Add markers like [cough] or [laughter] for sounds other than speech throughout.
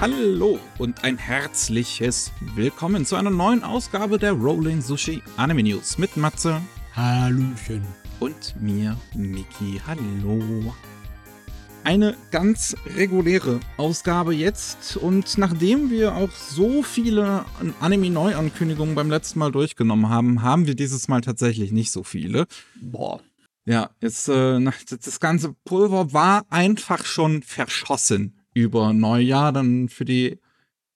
Hallo und ein herzliches Willkommen zu einer neuen Ausgabe der Rolling Sushi Anime News mit Matze Hallöchen. und mir, Niki. Hallo. Eine ganz reguläre Ausgabe jetzt und nachdem wir auch so viele Anime-Neuankündigungen beim letzten Mal durchgenommen haben, haben wir dieses Mal tatsächlich nicht so viele. Boah. Ja, jetzt, äh, das ganze Pulver war einfach schon verschossen über Neujahr. Dann für die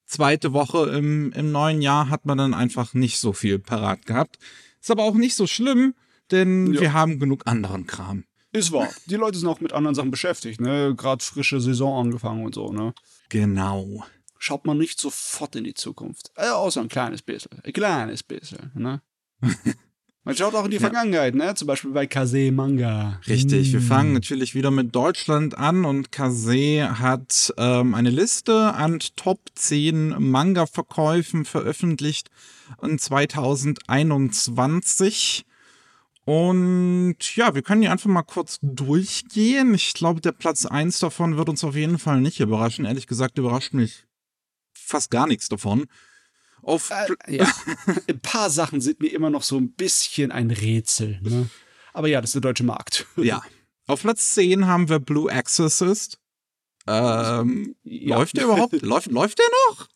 zweite Woche im, im neuen Jahr hat man dann einfach nicht so viel parat gehabt. Ist aber auch nicht so schlimm, denn Ja. wir haben genug anderen Kram. Ist wahr. Die Leute sind auch mit anderen Sachen beschäftigt, ne? Gerade frische Saison angefangen und so, ne? Genau. Schaut man nicht sofort in die Zukunft. Äh, außer ein kleines bisschen. Ein kleines bisschen, ne? [laughs] Man schaut auch in die Ja. Vergangenheit, ne? Zum Beispiel bei Kase Manga. Richtig, wir Hm. fangen natürlich wieder mit Deutschland an und Kase hat ähm, eine Liste an Top 10 Manga-Verkäufen veröffentlicht in 2021. Und ja, wir können hier einfach mal kurz durchgehen. Ich glaube, der Platz 1 davon wird uns auf jeden Fall nicht überraschen. Ehrlich gesagt, überrascht mich fast gar nichts davon. Auf Äh, ja. [laughs] ein paar Sachen sind mir immer noch so ein bisschen ein Rätsel, ne? Aber ja, das ist der deutsche Markt. [laughs] ja. Auf Platz 10 haben wir Blue Exorcist. Ähm, Ja. Läuft der überhaupt? [laughs] läuft, läuft der noch?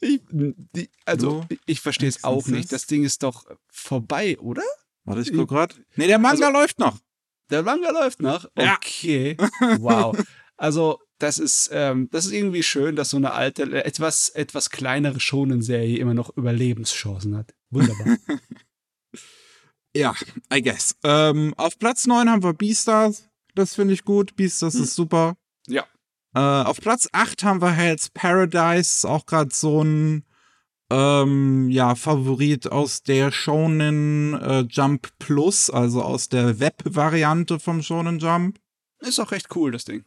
Ich, die, also, Du ich verstehe es auch nicht. Das Ding ist doch vorbei, oder? Warte, ich guck grad. Nee, der Manga Also- läuft noch. Der Manga läuft noch? Ja. Okay. Wow. Also, das ist, ähm, das ist irgendwie schön, dass so eine alte, äh, etwas, etwas kleinere Shonen-Serie immer noch Überlebenschancen hat. Wunderbar. [laughs] Ja, I guess. Ähm, auf Platz 9 haben wir Beastars. Das finde ich gut. Beastars Hm. ist super. Ja. Äh, auf Platz 8 haben wir Hell's Paradise. Auch gerade so ein ähm, ja, Favorit aus der Shonen äh, Jump Plus, also aus der Web-Variante vom Shonen Jump. ist auch recht cool, das Ding.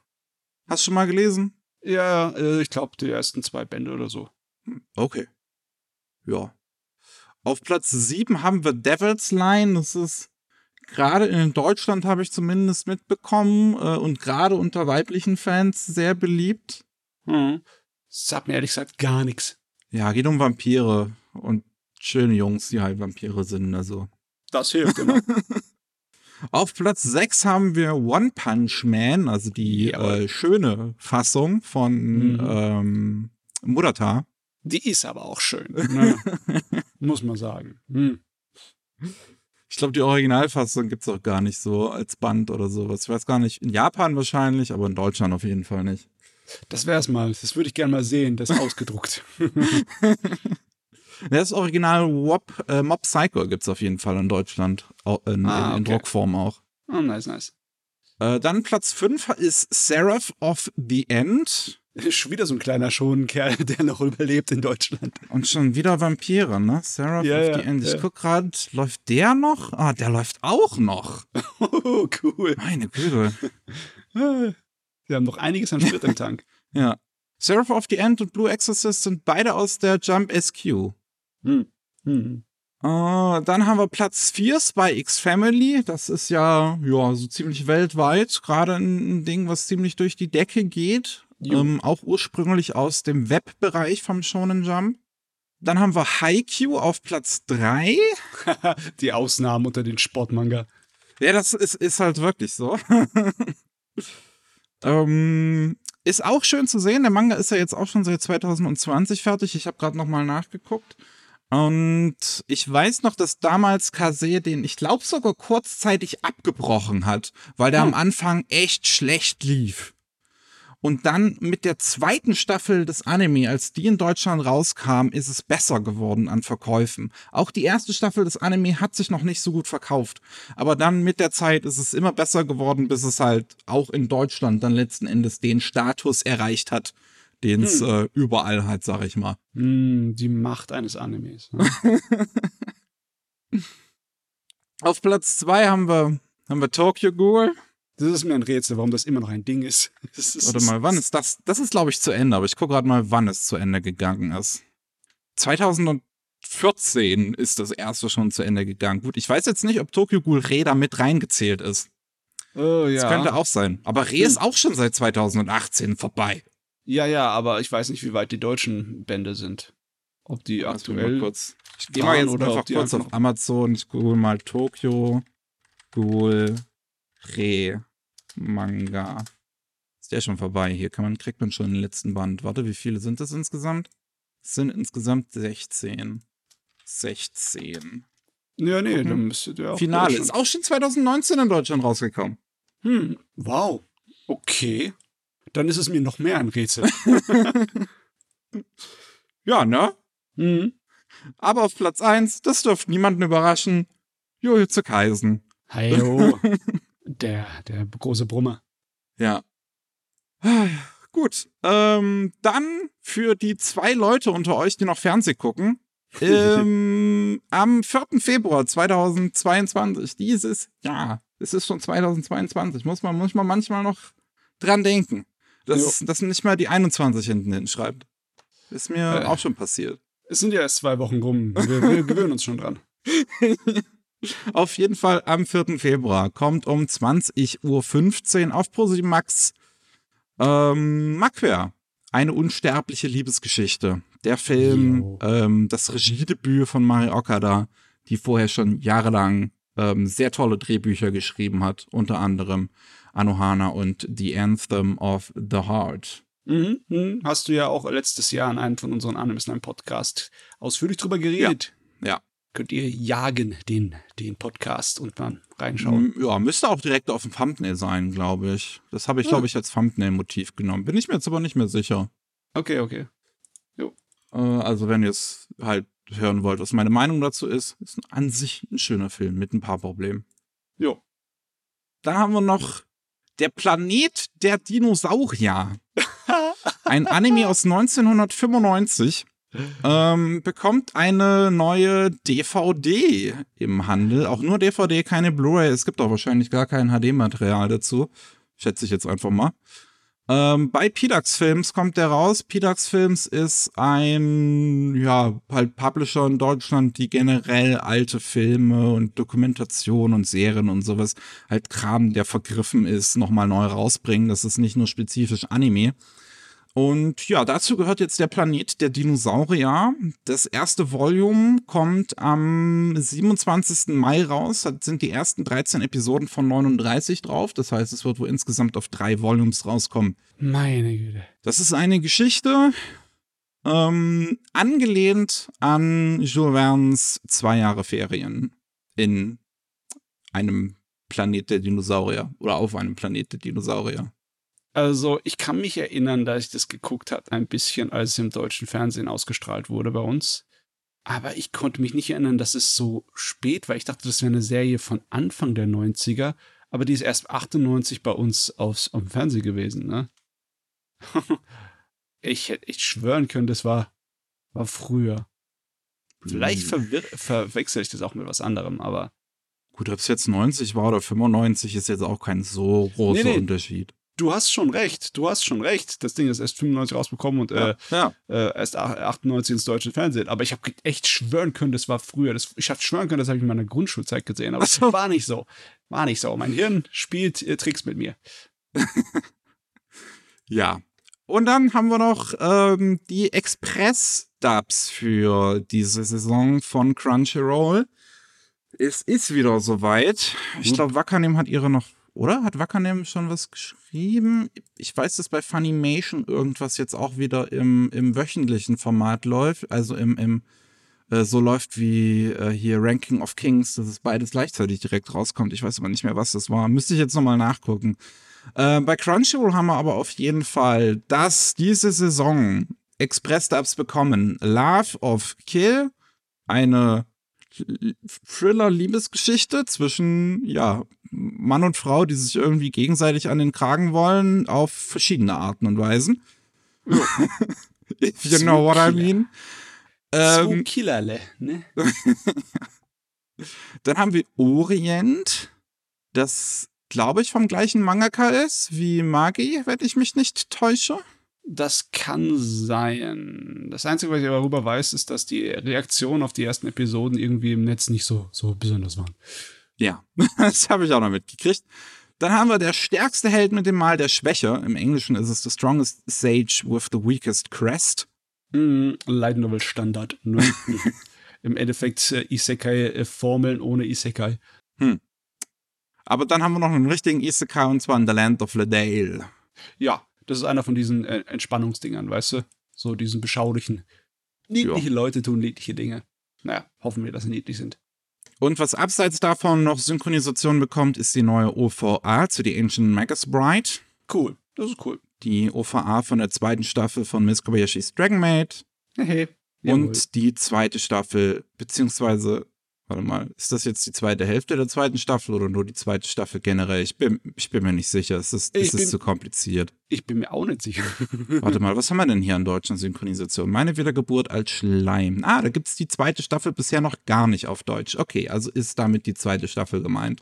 Hast du schon mal gelesen? Ja, äh, ich glaube, die ersten zwei Bände oder so. Okay. Ja. Auf Platz 7 haben wir Devil's Line. Das ist gerade in Deutschland, habe ich zumindest mitbekommen, äh, und gerade unter weiblichen Fans sehr beliebt. Hm. Sagt mir ehrlich gesagt gar nichts. Ja, geht um Vampire und schöne Jungs, die halt Vampire sind. Also. Das hilft immer. [laughs] Auf Platz 6 haben wir One Punch Man, also die äh, schöne Fassung von Mhm. ähm, Murata. die ist aber auch schön. [laughs] Ne? Muss man sagen. Hm. Ich glaube, die Originalfassung gibt's auch gar nicht so als Band oder sowas. Ich weiß gar nicht. In Japan wahrscheinlich, aber in Deutschland auf jeden Fall nicht. Das wär's mal. Das würde ich gerne mal sehen, das [laughs] ausgedruckt. [laughs] Das Original Mob, äh, Mob Psycho gibt's auf jeden Fall in Deutschland. In, Ah, in, in okay. Druckform auch. Oh, nice, nice. Äh, dann Platz 5 ist Seraph of the End. [laughs] Schon wieder so ein kleiner Schonenkerl, [laughs] der noch überlebt in Deutschland. Und schon wieder Vampire, ne? Seraph Ja, of ja, the End. Ich ja. guck gerade, läuft der noch? Ah, der läuft auch noch. [laughs] Oh, cool. Meine Güte. Wir haben noch einiges an Sprit im Tank. Ja. Seraph of the End und Blue Exorcist sind beide aus der Jump SQ. Hm. Hm. Äh, dann haben wir Platz 4, Spy X Family. Das ist ja, ja, so ziemlich weltweit. Gerade ein, Ding, was ziemlich durch die Decke geht. Ähm, auch ursprünglich aus dem Webbereich vom Shonen Jump. Dann haben wir Haikyuu auf Platz 3. [laughs] Die Ausnahmen unter den Sportmanga. Ja, das ist, ist halt wirklich so. [laughs] ähm, ist auch schön zu sehen. Der Manga ist ja jetzt auch schon seit 2020 fertig. Ich habe gerade noch mal nachgeguckt. Und ich weiß noch, dass damals Kase den, ich glaube sogar kurzzeitig abgebrochen hat, weil der Hm. am Anfang echt schlecht lief. Und dann mit der zweiten Staffel des Anime, als die in Deutschland rauskam, ist es besser geworden an Verkäufen. Auch die erste Staffel des Anime hat sich noch nicht so gut verkauft. Aber dann mit der Zeit ist es immer besser geworden, bis es halt auch in Deutschland dann letzten Endes den Status erreicht hat, den es äh, überall hat, sag ich mal. Hm, die Macht eines Animes. ne? [laughs] Auf Platz zwei haben wir, haben wir Tokyo Ghoul. Das ist mir ein Rätsel, warum das immer noch ein Ding ist. [laughs] Ist Warte mal, wann ist das? Das ist, glaube ich, zu Ende, aber ich gucke gerade mal, wann es zu Ende gegangen ist. 2014 ist das erste schon zu Ende gegangen. Gut, ich weiß jetzt nicht, ob Tokyo Ghoul Re da mit reingezählt ist. Oh ja. Das könnte auch sein. Aber Re ist auch schon seit 2018 vorbei. Ja, ja, aber ich weiß nicht, wie weit die deutschen Bände sind. Ob die mal aktuell. kurz. Ich gehe mal jetzt oder einfach kurz auf Amazon. Ich google mal Tokyo Ghoul Re Manga. Ist der schon vorbei? Hier kann man, kriegt man schon den letzten Band. Warte, wie viele sind das insgesamt? Es sind insgesamt 16. 16. Ja, nee, Gucken. dann müsste der auch. Finale ist auch schon 2019 in Deutschland rausgekommen. Hm, wow. Okay. Dann ist es mir noch mehr ein Rätsel. [laughs] [laughs] Ja, ne? hm. Aber auf Platz 1, das dürfte niemanden überraschen, Jujutsu Kaisen. Heyo. [laughs] der, der große Brummer. Ja. [sighs] Gut. Ähm, dann für die zwei Leute unter euch, die noch Fernseh gucken. ähm, am 4. Februar 2022, dieses Jahr, es ist schon 2022, muss man, muss man manchmal noch dran denken, dass, Jo. dass man nicht mal die 21 hinten hinschreibt. Ist mir Äh. auch schon passiert. Es sind ja erst zwei Wochen rum. Wir, wir [laughs] gewöhnen uns schon dran. Auf jeden Fall am 4. Februar kommt um 20.15 Uhr auf ProSieben Max ähm, Macquer. Eine unsterbliche Liebesgeschichte. Der Film, ähm, das Regiedebüt von Mari Okada, die vorher schon jahrelang ähm, sehr tolle Drehbücher geschrieben hat, unter anderem Anohana und The Anthem of the Heart. Mhm, mhm. Hast du ja auch letztes Jahr in einem von unseren Animes in einem Podcast ausführlich drüber geredet. Ja. Könnt ihr jagen, den, den Podcast und dann reinschauen. Mm, Ja, müsste auch direkt auf dem Thumbnail sein, glaube ich. Das habe ich, Ah. glaube ich, als Thumbnail-Motiv genommen. Bin ich mir jetzt aber nicht mehr sicher. Okay, okay. Äh, also, wenn ihr es halt hören wollt, was meine Meinung dazu ist, ist an sich ein schöner Film mit ein paar Problemen. Jo. Dann haben wir noch Der Planet der Dinosaurier. Ein Anime aus 1995 ähm, bekommt eine neue DVD im Handel. Auch nur DVD, keine Blu-ray. Es gibt auch wahrscheinlich gar kein HD-Material dazu. Schätze ich jetzt einfach mal. Ähm, bei Pidax Films kommt der raus. Pidax Films ist ein, ja, halt Publisher in Deutschland, die generell alte Filme und Dokumentation und Serien und sowas, halt Kram, der vergriffen ist, nochmal neu rausbringen. Das ist nicht nur spezifisch Anime. Und ja, dazu gehört jetzt der Planet der Dinosaurier. Das erste Volume kommt am 27. Mai raus. Da sind die ersten 13 Episoden von 39 drauf. Das heißt, es wird wohl insgesamt auf drei Volumes rauskommen. Meine Güte. Das ist eine Geschichte, ähm, angelehnt an Jules Verne's Zwei Jahre Ferien in einem Planet der Dinosaurier oder auf einem Planet der Dinosaurier. Also, ich kann mich erinnern, dass ich das geguckt habe, ein bisschen, als es im deutschen Fernsehen ausgestrahlt wurde bei uns. Aber ich konnte mich nicht erinnern, dass es so spät war. Ich dachte, das wäre eine Serie von Anfang der 90er, aber die ist erst 98 bei uns aufs, auf dem Fernsehen gewesen, ne? [laughs] ich hätte echt schwören können, das war, war früher. Vielleicht verwir verwechsel ich das auch mit was anderem, aber Gut, ob es jetzt 90 war oder 95, ist jetzt auch kein so großer Nee, nee. Unterschied. Du hast schon recht. Du hast schon recht. Das Ding ist erst 95 rausbekommen und äh, ja. äh, erst ach- 98 ins deutsche Fernsehen. Aber ich habe echt schwören können, das war früher. Das, ich habe schwören können, das habe ich in meiner Grundschulzeit gesehen. Aber Ach so. es war nicht so. War nicht so. Mein Hirn spielt äh, Tricks mit mir. [laughs] Ja. Und dann haben wir noch ähm, die Express-Dubs für diese Saison von Crunchyroll. Es ist wieder soweit. Ich glaube, Wakanim hat ihre noch, oder? Hat Wakanim schon was geschrieben? Ich weiß, dass bei Funimation irgendwas jetzt auch wieder im, im wöchentlichen Format läuft. Also im, im äh, so läuft wie äh, hier Ranking of Kings, dass es beides gleichzeitig direkt rauskommt. Ich weiß aber nicht mehr, was das war. Müsste ich jetzt nochmal nachgucken. Äh, bei Crunchyroll haben wir aber auf jeden Fall, dass diese Saison Express-Dubs bekommen. Love of Kill, eine Thriller-Liebesgeschichte zwischen, ja, Mann und Frau, die sich irgendwie gegenseitig an den Kragen wollen, auf verschiedene Arten und Weisen. [laughs] If you know what I mean. so Ähm, Killerle, ne? [laughs] dann haben wir Orient, das glaube ich vom gleichen Mangaka ist wie Magi, wenn ich mich nicht täusche. Das kann sein. Das Einzige, was ich darüber weiß, ist, dass die Reaktionen auf die ersten Episoden irgendwie im Netz nicht so, so besonders waren. Ja, [laughs] das habe ich auch noch mitgekriegt. Dann haben wir der stärkste Held mit dem Mal der Schwäche. Im Englischen ist es The Strongest Sage with the Weakest Crest. Mm, Light Novel Standard. [laughs] Im Endeffekt äh, Isekai-Formeln ohne Isekai. Hm. Aber dann haben wir noch einen richtigen Isekai und zwar in The Land of Ledale. Ja, das ist einer von diesen äh, Entspannungsdingern, weißt du? So diesen beschaulichen. Niedliche ja. Leute tun niedliche Dinge. Naja, hoffen wir, dass sie niedlich sind. Und was abseits davon noch Synchronisation bekommt, ist die neue OVA zu The Ancient Magus Bride. Cool, das ist cool. Die OVA von der zweiten Staffel von Miss Kobayashi's Dragon Maid. Hey, und die zweite Staffel, beziehungsweise, warte mal, ist das jetzt die zweite Hälfte der zweiten Staffel oder nur die zweite Staffel generell? Ich bin, ich bin mir nicht sicher. Es ist, es ist zu kompliziert. Ich bin mir auch nicht sicher. [laughs] warte mal, was haben wir denn hier an deutschen Synchronisation? Meine Wiedergeburt als Schleim. Ah, da gibt es die zweite Staffel bisher noch gar nicht auf Deutsch. Okay, also ist damit die zweite Staffel gemeint.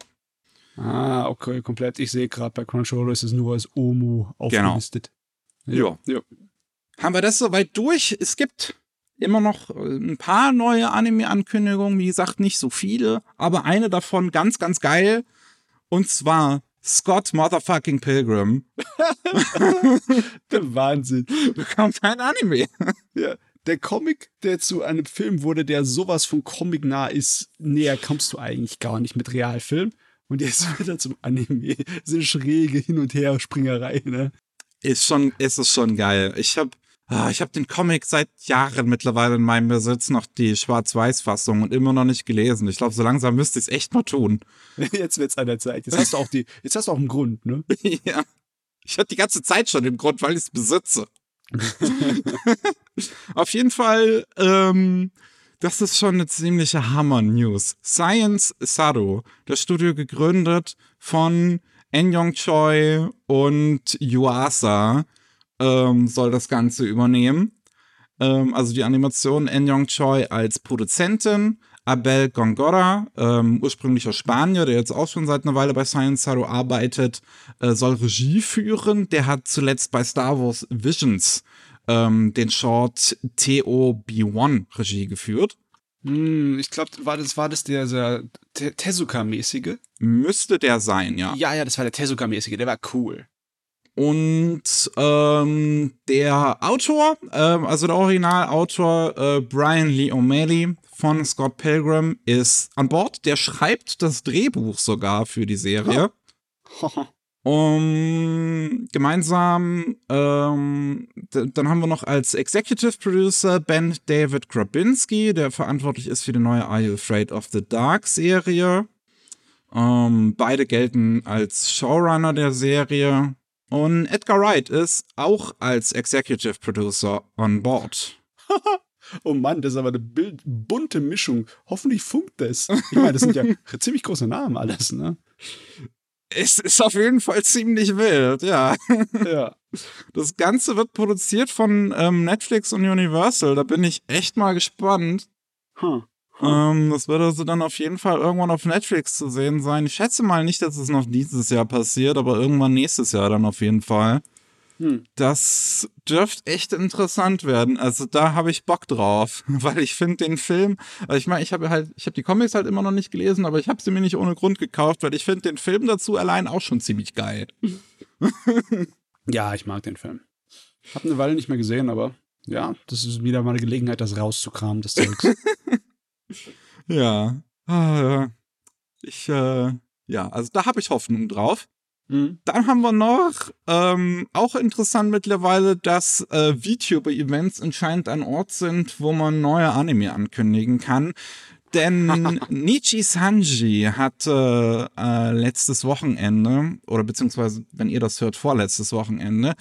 Ah, okay, komplett. Ich sehe gerade bei Crunchyroll ist es nur als OMU genau. aufgelistet. Genau. Ja. ja. Haben wir das soweit durch? Es gibt immer noch äh, ein paar neue Anime-Ankündigungen. Wie gesagt, nicht so viele, aber eine davon ganz, ganz geil. Und zwar Scott Motherfucking Pilgrim. [laughs] der Wahnsinn. Bekommt ein Anime. Ja. Der Comic, der zu einem Film wurde, der sowas von Comic nah ist, näher kommst du eigentlich gar nicht mit Realfilm. Und jetzt [laughs] wieder zum Anime. So eine schräge Hin- und Her-Springerei, ne? Ist schon, ist es schon geil. Ich habe ich habe den Comic seit Jahren mittlerweile in meinem Besitz, noch die Schwarz-Weiß-Fassung und immer noch nicht gelesen. Ich glaube, so langsam müsste ich es echt mal tun. [laughs] Jetzt wird es an der Zeit. Jetzt hast du auch die, jetzt hast du auch einen Grund, ne? [laughs] ja. Ich hatte die ganze Zeit schon den Grund, weil ich es besitze. [laughs] Auf jeden Fall, ähm, das ist schon eine ziemliche Hammer-News. Science Sado, das Studio gegründet von En Choi und Yuasa, ähm, soll das Ganze übernehmen. Ähm, also die Animation En Choi als Produzentin, Abel Gongora, ähm, ursprünglich aus Spanien, der jetzt auch schon seit einer Weile bei Science Zero arbeitet, äh, soll Regie führen. Der hat zuletzt bei Star Wars Visions ähm, den Short TOB1 Regie geführt. Hm, ich glaube, war das, war das der, der Tezuka-mäßige? Müsste der sein, ja. Ja, ja, das war der Tezuka-mäßige, der war cool. Und ähm, der Autor, ähm, also der Originalautor äh, Brian Lee O'Malley von Scott Pilgrim ist an Bord. Der schreibt das Drehbuch sogar für die Serie. [laughs] um, gemeinsam, ähm, dann haben wir noch als Executive Producer Ben David Grabinski, der verantwortlich ist für die neue Are You Afraid of the Dark Serie. Ähm, beide gelten als Showrunner der Serie. Und Edgar Wright ist auch als Executive Producer on board. [laughs] oh Mann, das ist aber eine bunte Mischung. Hoffentlich funkt das. Ich meine, das sind ja [laughs] ziemlich große Namen alles, ne? Es ist auf jeden Fall ziemlich wild, ja. [laughs] Ja. Das Ganze wird produziert von ähm, Netflix und Universal. Da bin ich echt mal gespannt. Hm. Ähm, das wird also dann auf jeden Fall irgendwann auf Netflix zu sehen sein. Ich schätze mal nicht, dass es noch dieses Jahr passiert, aber irgendwann nächstes Jahr dann auf jeden Fall. Hm. Das dürfte echt interessant werden. Also da habe ich Bock drauf, [laughs] weil ich finde den Film, also ich meine, ich habe halt, ich habe die Comics halt immer noch nicht gelesen, aber ich habe sie mir nicht ohne Grund gekauft, weil ich finde den Film dazu allein auch schon ziemlich geil. [laughs] ja, ich mag den Film. Hab eine Weile nicht mehr gesehen, aber ja, das ist wieder mal eine Gelegenheit, das rauszukramen, das Zeugs. [laughs] ja. Ah, ich, äh, ja, also da habe ich Hoffnung drauf. Mhm. Dann haben wir noch, ähm, auch interessant mittlerweile, dass äh, VTuber-Events anscheinend ein Ort sind, wo man neue Anime ankündigen kann. Denn [laughs] Nichi Sanji hatte äh, letztes Wochenende, oder beziehungsweise, wenn ihr das hört, vorletztes Wochenende,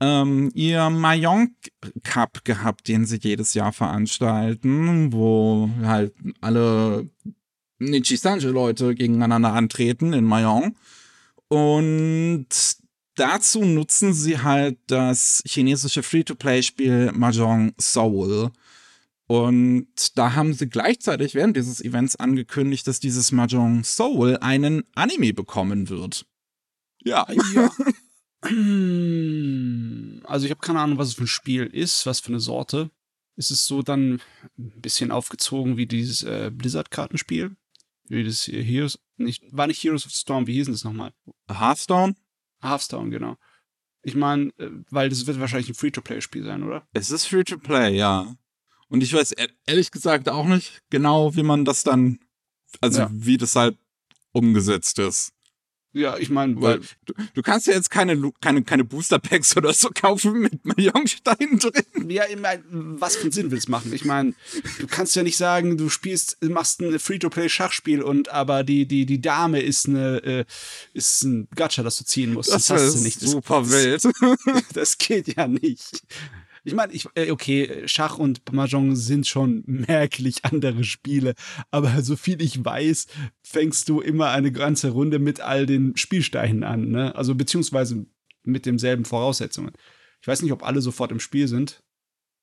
ähm, ihr Mayong Cup gehabt, den sie jedes Jahr veranstalten, wo halt alle Nichisanji-Leute gegeneinander antreten in Mayong. Und dazu nutzen sie halt das chinesische Free-to-Play-Spiel Mahjong Soul. Und da haben sie gleichzeitig während dieses Events angekündigt, dass dieses Mahjong Soul einen Anime bekommen wird. Ja, ja. [laughs] [clears throat] Also ich habe keine Ahnung, was es für ein Spiel ist, was für eine Sorte. Ist es so dann ein bisschen aufgezogen wie dieses äh, Blizzard-Kartenspiel? Wie das Heroes, nicht, war nicht Heroes of the Storm, wie hieß das nochmal? Hearthstone? Hearthstone, genau. Ich meine, äh, weil das wird wahrscheinlich ein Free-to-Play-Spiel sein, oder? Es ist Free-to-Play, ja. Und ich weiß e- ehrlich gesagt auch nicht genau, wie man das dann, also Ja. wie das halt umgesetzt ist. Ja, ich meine, Weil du, du kannst ja jetzt keine, keine, keine Booster-Packs oder so kaufen mit Mahjongsteinen drin. Ja, ich mein, was für einen Sinn will es machen? Ich meine, du kannst ja nicht sagen, du spielst, machst ein Free-to-Play-Schachspiel und aber die, die, die Dame ist eine, äh, ist ein Gacha, das du ziehen musst. Das, Das, hast ist du nicht. Das, super das, wild. [laughs] Das geht ja nicht. Ich meine, ich, äh, okay, Schach und Mahjong sind schon [laughs] merklich andere Spiele, aber so viel ich weiß, fängst du immer eine ganze Runde mit all den Spielsteinen an, ne? Also beziehungsweise mit demselben Voraussetzungen. Ich weiß nicht, ob alle sofort im Spiel sind,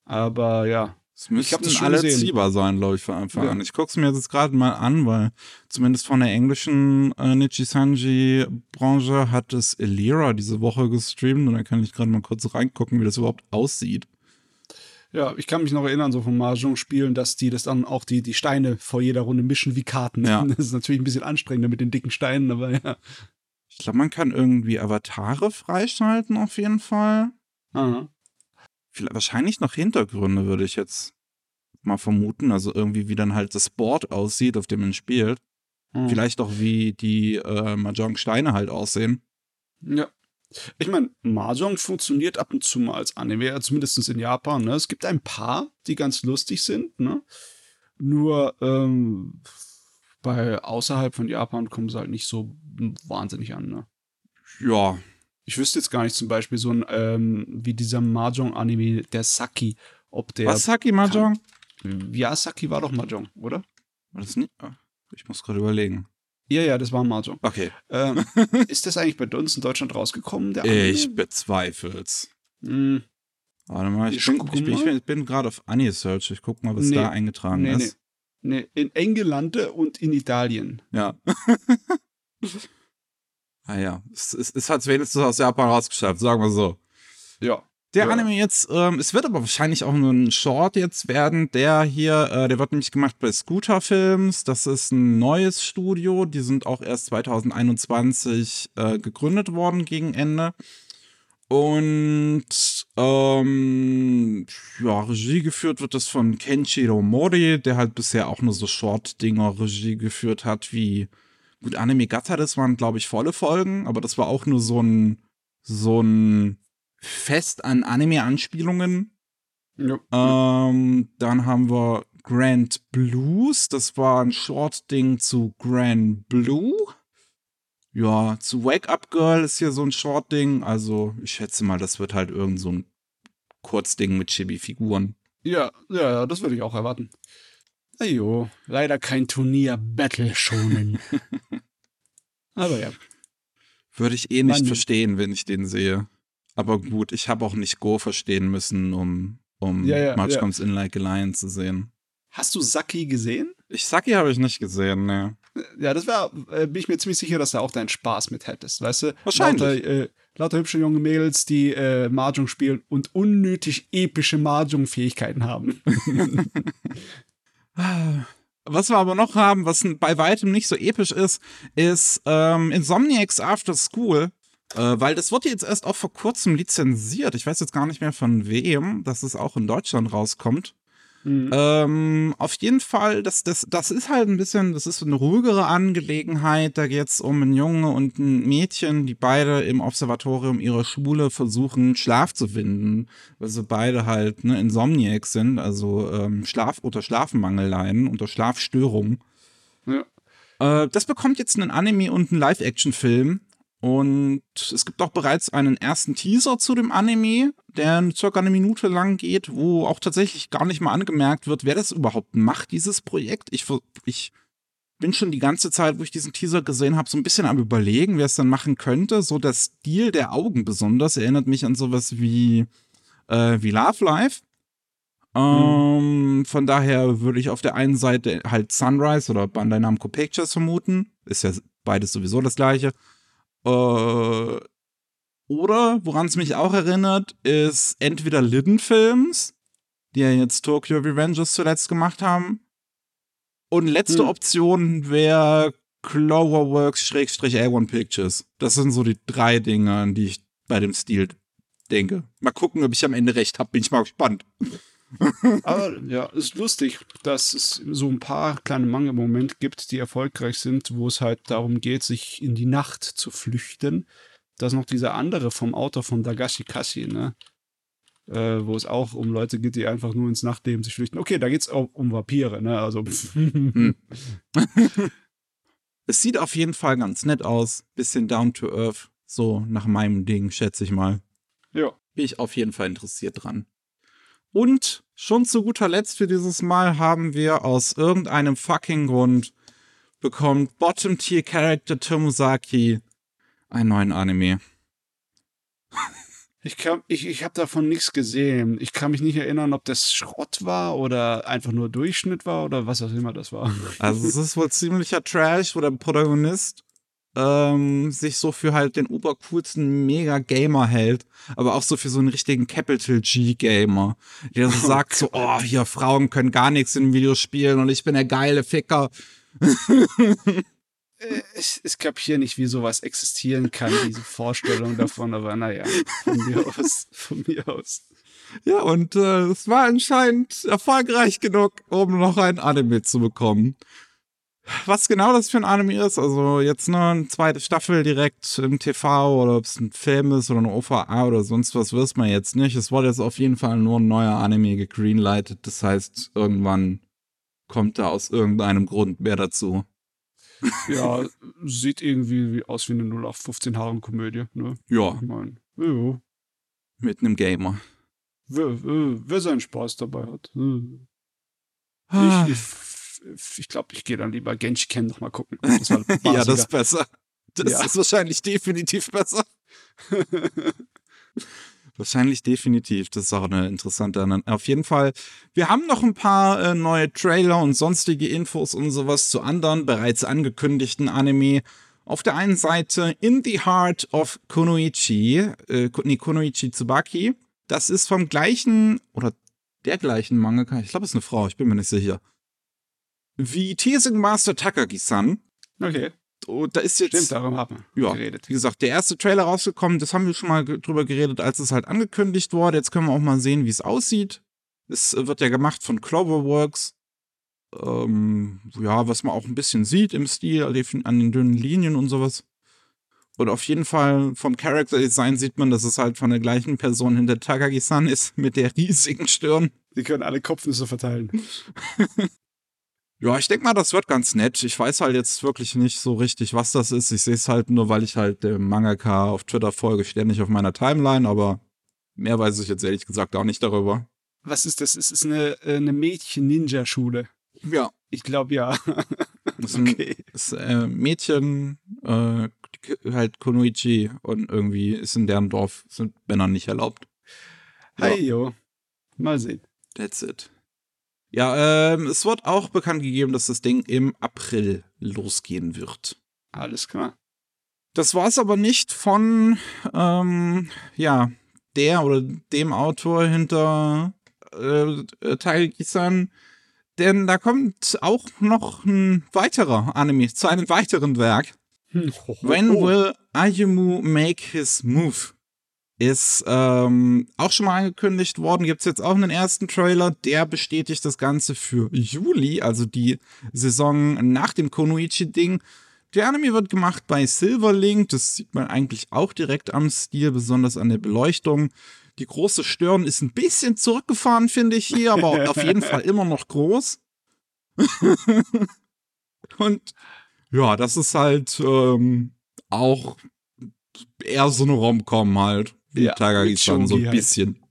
aber ja. Es müssten alle gesehen. ziehbar sein, glaube ich, von Anfang Ja. an. Ich guck's mir jetzt gerade mal an, weil zumindest von der englischen äh, Nichisanji-Branche hat es Elira diese Woche gestreamt und da kann ich gerade mal kurz reingucken, wie das überhaupt aussieht. Ja, ich kann mich noch erinnern, so vom Mahjong-Spielen, dass die das dann auch die, die Steine vor jeder Runde mischen wie Karten. Ja. [laughs] Das ist natürlich ein bisschen anstrengender mit den dicken Steinen, aber ja. Ich glaube, man kann irgendwie Avatare freischalten auf jeden Fall. Aha. Vielleicht, wahrscheinlich noch Hintergründe, würde ich jetzt mal vermuten. Also irgendwie, wie dann halt das Board aussieht, auf dem man spielt. Mhm. Vielleicht auch, wie die äh, Mahjong-Steine halt aussehen. Ja. Ich meine, Mahjong funktioniert ab und zu mal als Anime, ja, zumindest in Japan. Ne? Es gibt ein paar, die ganz lustig sind. Ne? Nur ähm, bei außerhalb von Japan kommen sie halt nicht so wahnsinnig an. Ne? Ja, Ich wüsste jetzt gar nicht zum Beispiel so ein, ähm, wie dieser Mahjong-Anime, der Saki, ob der. was Saki Mahjong? Ja, Saki war doch Mahjong, oder? War das nicht? Ah, Ich muss gerade überlegen. Ja, ja, das war Mahjong. Okay. Ähm, [laughs] ist das eigentlich bei uns in Deutschland rausgekommen? Ich bezweifel's. Hm, Warte mal, ich Ich bin, ich bin, ich bin, ich bin gerade auf Annie-Search. Ich guck mal, was Nee. da eingetragen Nee, ist. nee, in Engelande und in Italien. Ja. [laughs] ah ja, es, es, es hat wenigstens aus Japan rausgeschafft, sagen wir so. Ja. Der Ja. Anime jetzt, ähm, es wird aber wahrscheinlich auch nur ein Short jetzt werden. Der hier, äh, der wird nämlich gemacht bei Scooter Films. Das ist ein neues Studio. Die sind auch erst 2021 äh, gegründet worden gegen Ende. Und ähm, ja, Regie geführt wird das von Kenshiro Mori, der halt bisher auch nur so Short-Dinger Regie geführt hat, wie gut, Anime Gatta, das waren, glaube ich, volle Folgen, aber das war auch nur so ein so ein Fest an Anime-Anspielungen. ja. Ähm, dann haben wir Grand Blues, das war ein Short-Ding zu Grand Blue. Ja, zu Wake Up Girl ist hier so ein Short-Ding. Also, ich schätze mal, das wird halt irgend so ein Kurzding mit Chibi-Figuren. ja, ja, ja, das würde ich auch erwarten. Ajo, leider kein Turnier-Battle schonen. [laughs] Aber ja. Würde ich eh nicht Mann. verstehen, wenn ich den sehe. Aber gut, ich habe auch nicht Go verstehen müssen, um, um Ja, ja, March ja. Comes In Like a Lion zu sehen. Hast du Saki gesehen? Ich Saki habe ich nicht gesehen, ne. Ja, das war, äh, bin ich mir ziemlich sicher, dass du auch deinen Spaß mit hättest, weißt du? Wahrscheinlich. Lauter, äh, lauter hübsche junge Mädels, die äh, Mahjong spielen und unnötig epische Mahjong-Fähigkeiten haben. [laughs] Was wir aber noch haben, was bei weitem nicht so episch ist, ist ähm, Insomniacs After School. Äh, weil das wurde jetzt erst auch vor kurzem lizenziert. Ich weiß jetzt gar nicht mehr von wem, dass es auch in Deutschland rauskommt. Mhm. Ähm, auf jeden Fall, das, das, das ist halt ein bisschen, das ist eine ruhigere Angelegenheit. Da geht es um einen Junge und ein Mädchen, die beide im Observatorium ihrer Schule versuchen, Schlaf zu finden, weil sie beide halt ne, Insomniacs sind, also ähm, Schlaf unter Schlafmangel leiden, unter Schlafstörungen. Ja. Äh, das bekommt jetzt einen Anime und einen Live-Action-Film. Und es gibt auch bereits einen ersten Teaser zu dem Anime, der circa eine Minute lang geht, wo auch tatsächlich gar nicht mal angemerkt wird, wer das überhaupt macht, dieses Projekt. Ich, ich bin schon die ganze Zeit, wo ich diesen Teaser gesehen habe, so ein bisschen am überlegen, wer es dann machen könnte. So der Stil der Augen besonders erinnert mich an sowas wie, äh, wie Love Life. Ähm, von daher würde ich auf der einen Seite halt Sunrise oder Bandai Namco Pictures vermuten. Ist ja beides sowieso das gleiche. Äh, oder, woran es mich auch erinnert, ist entweder Lidden Films, die ja jetzt Tokyo Revengers zuletzt gemacht haben. Und letzte Hm. Option wäre Cloverworks-A1 Pictures. Das sind so die drei Dinge, an die ich bei dem Stil denke. Mal gucken, ob ich am Ende recht habe. Bin ich mal gespannt. [laughs] Aber ja, ist lustig, dass es so ein paar kleine Manga-Momente gibt, die erfolgreich sind, wo es halt darum geht, sich in die Nacht zu flüchten. Da ist noch dieser andere vom Autor von Dagashi Kashi, ne? Äh, wo es auch um Leute geht, die einfach nur ins Nachtleben sich flüchten. Okay, da geht es auch um Vampire, ne? Also. Hm. [laughs] es sieht auf jeden Fall ganz nett aus. Bisschen down to earth. So nach meinem Ding, schätze ich mal. Ja. Bin ich auf jeden Fall interessiert dran. Und schon zu guter Letzt für dieses Mal haben wir aus irgendeinem fucking Grund bekommt Bottom Tier Character Tomosaki einen neuen Anime. [laughs] Ich, ich, ich habe davon nichts gesehen. Ich kann mich nicht erinnern, ob das Schrott war oder einfach nur Durchschnitt war oder was auch immer das war. Also es ist wohl ziemlicher Trash, wo der Protagonist ähm, sich so für halt den obercoolsten Mega-Gamer hält, aber auch so für so einen richtigen Capital G-Gamer, der so oh [laughs] sagt so, oh, hier, Frauen können gar nichts in Videospielen und ich bin der geile Ficker. Äh, ich, ich kapiere nicht, wie sowas existieren kann, diese Vorstellung davon, aber naja, von mir aus, von mir aus. Ja, und äh, es war anscheinend erfolgreich genug, um noch ein Anime zu bekommen. Was genau das für ein Anime ist, also jetzt nur eine zweite Staffel direkt im TV oder ob es ein Film ist oder eine OVA oder sonst was, weiß man jetzt nicht. Es wurde jetzt auf jeden Fall nur ein neuer Anime gegreenlightet. Das heißt, irgendwann kommt da aus irgendeinem Grund mehr dazu. Ja, sieht irgendwie aus wie eine 0 auf 15 Haaren Komödie, ne? Ja. Ich mein, ja. Mit einem Gamer. Wer, wer, wer seinen Spaß dabei hat. Ah. Ich, ich ich glaube, ich gehe dann lieber Genji Ken noch mal gucken. [laughs] Das ja, das ist besser. Das ja. ist wahrscheinlich definitiv besser. [laughs] wahrscheinlich definitiv. Das ist auch eine interessante. Auf jeden Fall. Wir haben noch ein paar äh, neue Trailer und sonstige Infos und sowas zu anderen bereits angekündigten Anime. Auf der einen Seite In the Heart of Kunoichi, äh, nee, Kunoichi Tsubaki. Das ist vom gleichen oder der gleichen Mangaka. Ich glaube, es ist eine Frau, ich bin mir nicht sicher wie Teasing Master Takagi-san. Okay. Und da ist jetzt. Stimmt, darum haben wir ja, geredet. Wie gesagt, der erste Trailer rausgekommen, das haben wir schon mal drüber geredet, als es halt angekündigt wurde. Jetzt können wir auch mal sehen, wie es aussieht. Es wird ja gemacht von Cloverworks. Ähm, ja, was man auch ein bisschen sieht im Stil, an den dünnen Linien und sowas. Und auf jeden Fall vom Character Design sieht man, dass es halt von der gleichen Person hinter Takagi-san ist, mit der riesigen Stirn. Die können alle Kopfnüsse verteilen. [laughs] Ja, ich denke mal, das wird ganz nett. Ich weiß halt jetzt wirklich nicht so richtig, was das ist. Ich sehe es halt nur, weil ich halt dem Mangaka auf Twitter folge, ständig auf meiner Timeline, aber mehr weiß ich jetzt ehrlich gesagt auch nicht darüber. Was ist das? Es ist eine, äh, eine Mädchen-Ninja-Schule. Ja. Ich glaube ja. [laughs] Ist ein okay. ist, äh, Mädchen, äh, halt Konoichi und irgendwie ist in deren Dorf sind Männer nicht erlaubt. Ja. Hey, jo. Mal sehen. That's it. Ja, ähm, es wird auch bekannt gegeben, dass das Ding im April losgehen wird. Alles klar. Das war es aber nicht von, ähm, ja, der oder dem Autor hinter äh, Taiki-san, denn da kommt auch noch ein weiterer Anime zu einem weiteren Werk. Hm. When will Ayumu make his move? Ist ähm, auch schon mal angekündigt worden. Gibt es jetzt auch einen ersten Trailer, der bestätigt das Ganze für Juli, also die Saison nach dem Konoichi-Ding. Der Anime wird gemacht bei Silverlink. Das sieht man eigentlich auch direkt am Stil, besonders an der Beleuchtung. Die große Stirn ist ein bisschen zurückgefahren, finde ich hier, aber [laughs] auf jeden Fall immer noch groß. [laughs] Und ja, das ist halt ähm, auch eher so eine Rom-Com halt wie ja, Tagagistan so ein halt. bisschen.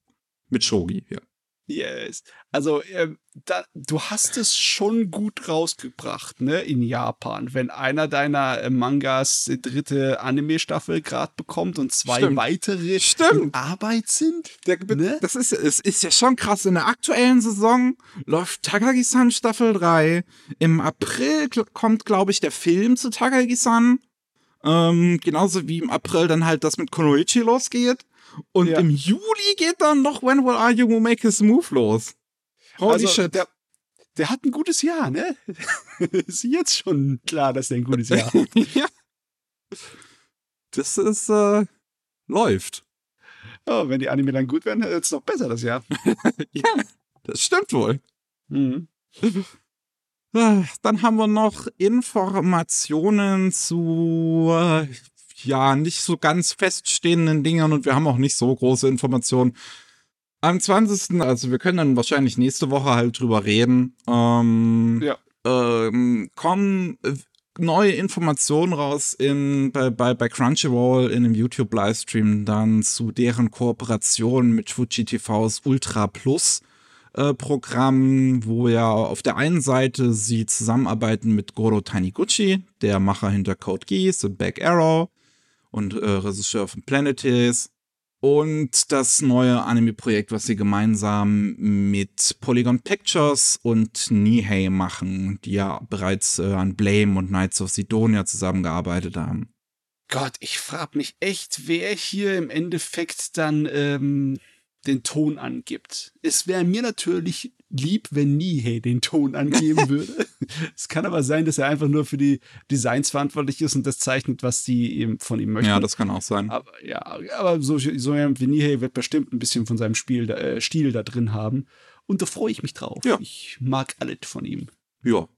Mit Shogi, ja. Yes. Also, ähm, da, du hast es schon gut rausgebracht, ne, in Japan. Wenn einer deiner äh, Mangas die dritte Anime-Staffel gerade bekommt und zwei Stimmt. weitere Stimmt. in Arbeit sind. Der, ne? Das ist, es ist ja schon krass. In der aktuellen Saison läuft Takagi-san Staffel 3. Im April kommt, glaube ich, der Film zu Takagi-san. Ähm, genauso wie im April dann halt das mit Konoichi losgeht. Und ja. im Juli geht dann noch When Will Are You Make His Move los. Holy also, shit. Der, der hat ein gutes Jahr, ne? [laughs] ist jetzt schon klar, dass der ein gutes Jahr hat. [laughs] ja. Das ist, äh, läuft. Oh, wenn die Anime dann gut werden, wird es noch besser das Jahr. [laughs] ja, das stimmt wohl. Mhm. Äh, Dann haben wir noch Informationen zu äh, ja nicht so ganz feststehenden Dingen und wir haben auch nicht so große Informationen. Am 20. also wir können dann wahrscheinlich nächste Woche halt drüber reden. Ähm, Ja. ähm, kommen neue Informationen raus in, bei, bei, bei Crunchyroll in einem YouTube-Livestream dann zu deren Kooperation mit Fuji TVs Ultra Plus äh, Programm, wo ja auf der einen Seite sie zusammenarbeiten mit Goro Taniguchi, der Macher hinter Code Geass und Back Arrow und äh, Regisseur von Planeteers. Und das neue Anime-Projekt, was sie gemeinsam mit Polygon Pictures und Nihei machen, die ja bereits äh, an Blame und Knights of Sidonia zusammengearbeitet haben. Gott, ich frage mich echt, wer hier im Endeffekt dann ähm, den Ton angibt. Es wäre mir natürlich lieb, wenn Nihei den Ton angeben würde. [laughs] es kann aber sein, dass er einfach nur für die Designs verantwortlich ist und das zeichnet, was die eben von ihm möchten. Ja, das kann auch sein. aber ja, aber so, so jemand wie Nihei wird bestimmt ein bisschen von seinem Spiel, da- äh, Stil da drin haben. Und da freue ich mich drauf. Ja. Ich mag alles von ihm. Ja.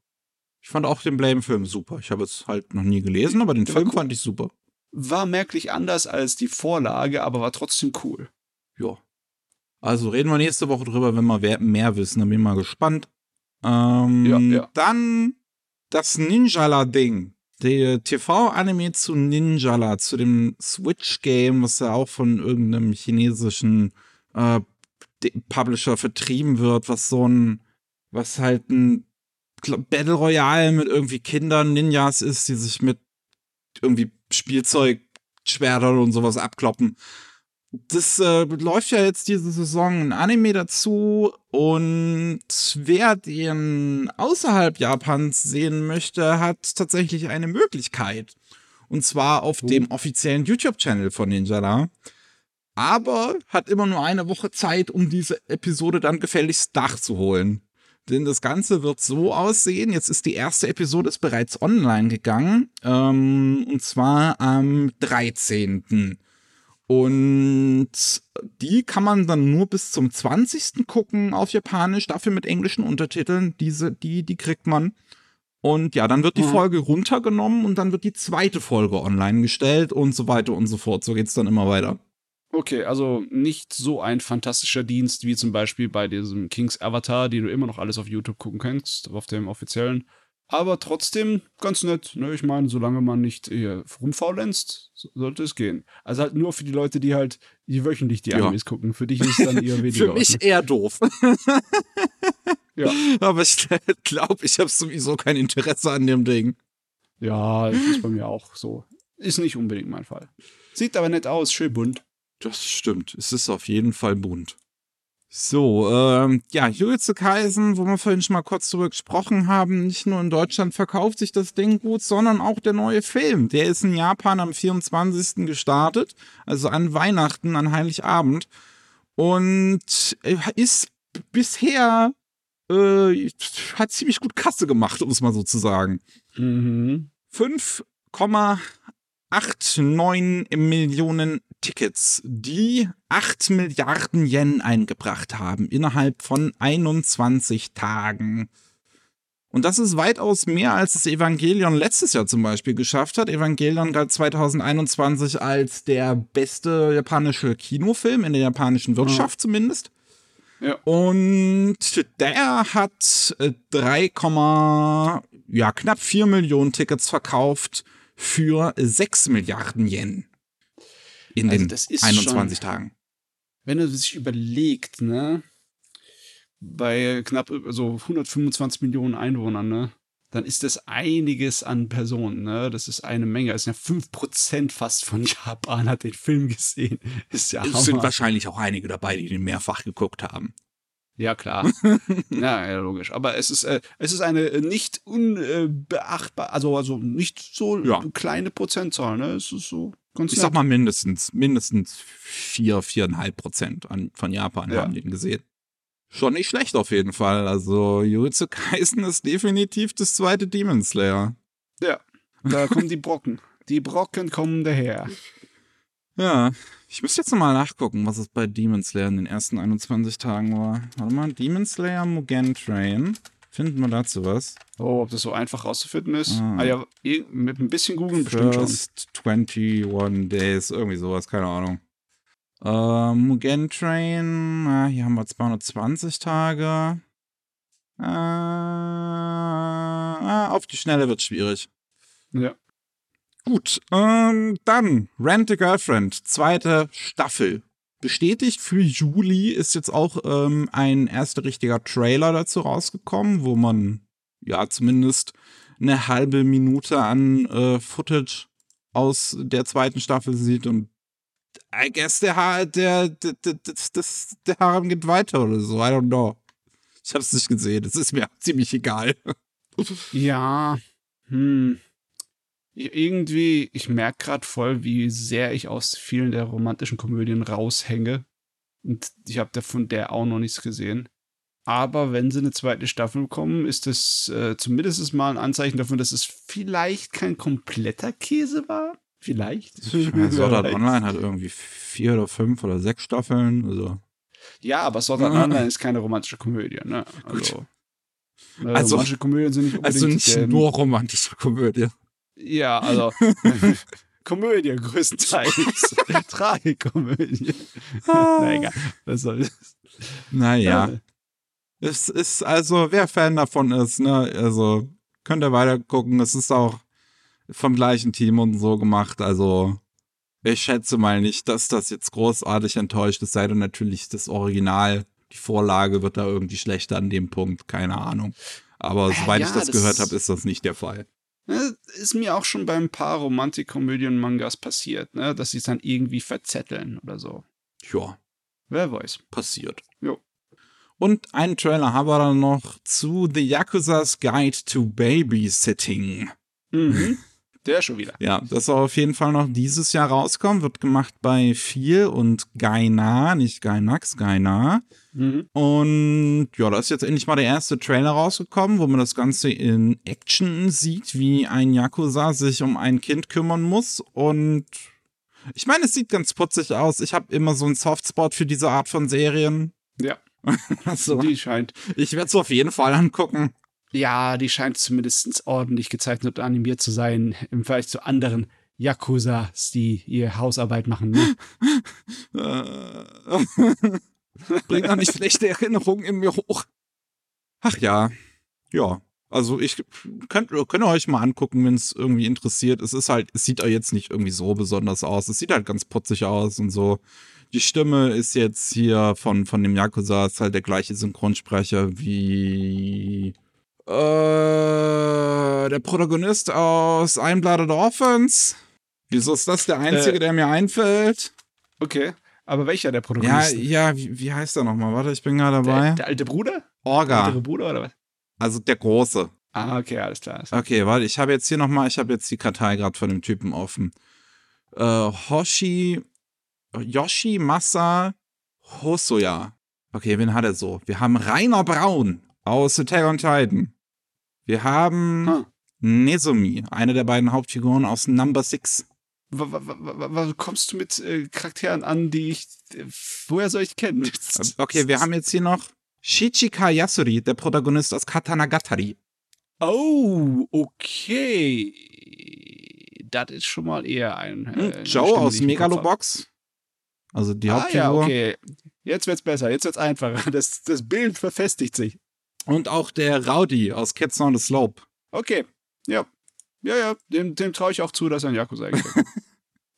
Ich fand auch den Blame-Film super. Ich habe es halt noch nie gelesen, aber den war Film cool. fand ich super. War merklich anders als die Vorlage, aber war trotzdem cool. Ja. Also reden wir nächste Woche drüber, wenn wir mehr wissen. Da bin ich mal gespannt. Ähm, Ja, ja. Dann das Ninjala-Ding. Der TV-Anime zu Ninjala, zu dem Switch-Game, was ja auch von irgendeinem chinesischen äh, Publisher vertrieben wird, was so ein, was halt ein Battle Royale mit irgendwie Kindern, Ninjas ist, die sich mit irgendwie Spielzeug, Schwertern und sowas abkloppen das äh, läuft ja jetzt diese Saison ein Anime dazu und wer den außerhalb Japans sehen möchte, hat tatsächlich eine Möglichkeit. Und zwar auf Oh. dem offiziellen YouTube-Channel von Ninjala. Aber hat immer nur eine Woche Zeit, um diese Episode dann gefälligst nachzuholen. Denn das Ganze wird so aussehen. Jetzt ist die erste Episode ist bereits online gegangen. Ähm, und zwar am 13. Und die kann man dann nur bis zum 20. gucken auf Japanisch, dafür mit englischen Untertiteln. Diese, die, die kriegt man. Und ja, dann wird die Mhm. Folge runtergenommen und dann wird die zweite Folge online gestellt und so weiter und so fort. So geht's dann immer weiter. Okay, also nicht so ein fantastischer Dienst wie zum Beispiel bei diesem Kings Avatar, die du immer noch alles auf YouTube gucken kannst, auf dem offiziellen. Aber trotzdem ganz nett. Ne? Ich meine, solange man nicht hier rumfaulenzt, so- sollte es gehen. Also halt nur für die Leute, die halt die wöchentlich die Ja. Animes gucken. Für dich ist es dann eher [laughs] weniger. Für mich was, eher doof. [laughs] Ja. Aber ich [laughs] glaube, ich habe sowieso kein Interesse an dem Ding. ne? Ja, das ist bei mir auch so. Ist nicht unbedingt mein Fall. Sieht aber nett aus, schön bunt. Das stimmt. Es ist auf jeden Fall bunt. So, ähm, ja, Jujutsu Kaisen, wo wir vorhin schon mal kurz drüber gesprochen haben, nicht nur in Deutschland verkauft sich das Ding gut, sondern auch der neue Film. Der ist in Japan am 24. gestartet, also an Weihnachten, an Heiligabend. Und äh, ist bisher, äh, hat ziemlich gut Kasse gemacht, um es mal so zu sagen. Mhm. 5,89 Millionen Tickets, die 8 Milliarden Yen eingebracht haben innerhalb von 21 Tagen. Und das ist weitaus mehr, als das Evangelion letztes Jahr zum Beispiel geschafft hat. Evangelion galt 2021 als der beste japanische Kinofilm in der japanischen Wirtschaft zumindest. Ja. Und der hat äh, 3, ja, knapp 4 Millionen Tickets verkauft für 6 Milliarden Yen. In Also den das ist 21 schon- Tagen. wenn er sich überlegt, ne, bei knapp so 125 Millionen Einwohnern, ne, dann ist das einiges an Personen, ne? Das ist eine Menge. Es sind ja 5% fast von [laughs] Japan hat den Film gesehen. Ist ja Es sind Hammer. wahrscheinlich auch einige dabei, die den mehrfach geguckt haben. Ja, klar. [laughs] ja, ja, logisch. Aber es ist, äh, es ist eine äh, nicht unbeachtbar, also, also nicht so Ja. kleine Prozentzahl, ne? Es ist so ganz Ich nett. sag mal mindestens, mindestens vier, viereinhalb Prozent an, von Japan Ja. haben den gesehen. Schon nicht schlecht auf jeden Fall. Also Jujutsu Kaisen ist definitiv das zweite Demon Slayer. Ja, da kommen die Brocken. Die Brocken kommen daher. Ja, ich müsste jetzt nochmal nachgucken, was es bei Demon Slayer in den ersten 21 Tagen war. Warte mal, Demon Slayer Mugen Train. Finden wir dazu was? Oh, ob das so einfach rauszufinden ist? Ah. Ah, ja, mit ein bisschen googeln bestimmt schon. First 21 Days, irgendwie sowas, keine Ahnung. Äh, Mugen Train, ah, hier haben wir 220 Tage. Äh, ah, auf die Schnelle wird schwierig. Ja. Gut, ähm, dann Rent a Girlfriend, zweite Staffel. Bestätigt für Juli ist jetzt auch ähm, ein erster richtiger Trailer dazu rausgekommen, wo man ja zumindest eine halbe Minute an äh, Footage aus der zweiten Staffel sieht und I guess der Haar, der, der, der, das, der Harem geht weiter oder so, I don't know. Ich hab's nicht gesehen, es ist mir [laughs] ziemlich egal. Ja, hm. Irgendwie, ich merke gerade voll, wie sehr ich aus vielen der romantischen Komödien raushänge. Und ich habe von der auch noch nichts gesehen. Aber wenn sie eine zweite Staffel bekommen, ist das äh, zumindest mal ein Anzeichen davon, dass es vielleicht kein kompletter Käse war. Vielleicht. Sword Wer Art. Online hat irgendwie vier oder fünf oder sechs Staffeln, also. Ja, aber Sword Art [laughs] Online ist keine romantische Komödie, ne? Also, Also- romantische Komödien sind nicht unbedingt Also nicht ähm, nur romantische Komödie. Ja, also [laughs] Komödie größtenteils. [laughs] Tragikomödie. [laughs] Na egal, was soll das? Naja. Es ist also, wer Fan davon ist, ne, also könnt ihr weiter gucken. Es ist auch vom gleichen Team und so gemacht. Also ich schätze mal nicht, dass das jetzt großartig enttäuscht ist, sei denn natürlich das Original. Die Vorlage wird da irgendwie schlechter an dem Punkt, keine Ahnung. Aber Äh, soweit ja, ich das, das- gehört habe, ist das nicht der Fall. Ne, Ist mir auch schon bei ein paar Romantikkomödien-Mangas passiert, ne? dass sie es dann irgendwie verzetteln oder so. Ja, Wer weiß. passiert. Jo. Und einen Trailer haben wir dann noch zu The Yakuza's Guide to Babysitting. Mhm. [laughs] Der schon wieder. Ja, das soll auf jeden Fall noch dieses Jahr rauskommen. Wird gemacht bei Viel und Gaina, nicht Gainax, Gaina. Mhm. Und ja, da ist jetzt endlich mal der erste Trailer rausgekommen, wo man das Ganze in Action sieht, wie ein Yakuza sich um ein Kind kümmern muss. Und ich meine, es sieht ganz putzig aus. Ich habe immer so einen Softspot für diese Art von Serien. Ja, [laughs] Also, die scheint. ich werde es auf jeden Fall angucken. Ja, die scheint zumindest ordentlich gezeichnet und animiert zu sein, im Vergleich zu anderen Yakuzas, die ihre Hausarbeit machen. Ne? [laughs] Bringt auch nicht schlechte Erinnerungen in mir hoch. Ach ja, ja. Also ich könnt, könnt ihr euch mal angucken, wenn es irgendwie interessiert. Es ist halt, es sieht auch jetzt nicht irgendwie so besonders aus. Es sieht halt ganz putzig aus und so. Die Stimme ist jetzt hier von, von dem Yakuza, ist halt der gleiche Synchronsprecher wie äh, der Protagonist aus Einbladed Orphans. Wieso ist das der einzige, Äh, der mir einfällt? Okay, aber welcher der Ja, Protagonisten? ja, wie, wie heißt er nochmal? Warte, ich bin gerade dabei. der, der alte Bruder? Der ältere Orga, Bruder oder was? also der Große. Ah, okay, alles klar. Okay, warte, ich habe jetzt hier nochmal, ich habe jetzt die Kartei gerade von dem Typen offen. Äh, Hoshi, Yoshi Masa Hosoya. Okay, wen hat er so? Wir haben Rainer Braun aus Attack on Titan. Wir haben Ah. Nezumi, eine der beiden Hauptfiguren aus Number Six. Kommst du mit äh, Charakteren an, die ich. Äh, woher soll ich kennen? [laughs] Okay, wir haben jetzt hier noch Shichika Yasuri, der Protagonist aus Katanagatari. Oh, okay. Das ist schon mal eher ein. Hm, Äh, Joe Stimme, aus. Megalobox. Also die Ah, Hauptfigur. ja, okay. Jetzt wird's besser, jetzt wird's einfacher. [laughs] Das, das Bild verfestigt sich. Und auch der Rowdy aus Kids on the Slope. Okay, ja. Ja, ja, dem, dem traue ich auch zu, dass er ein Yakuza ist.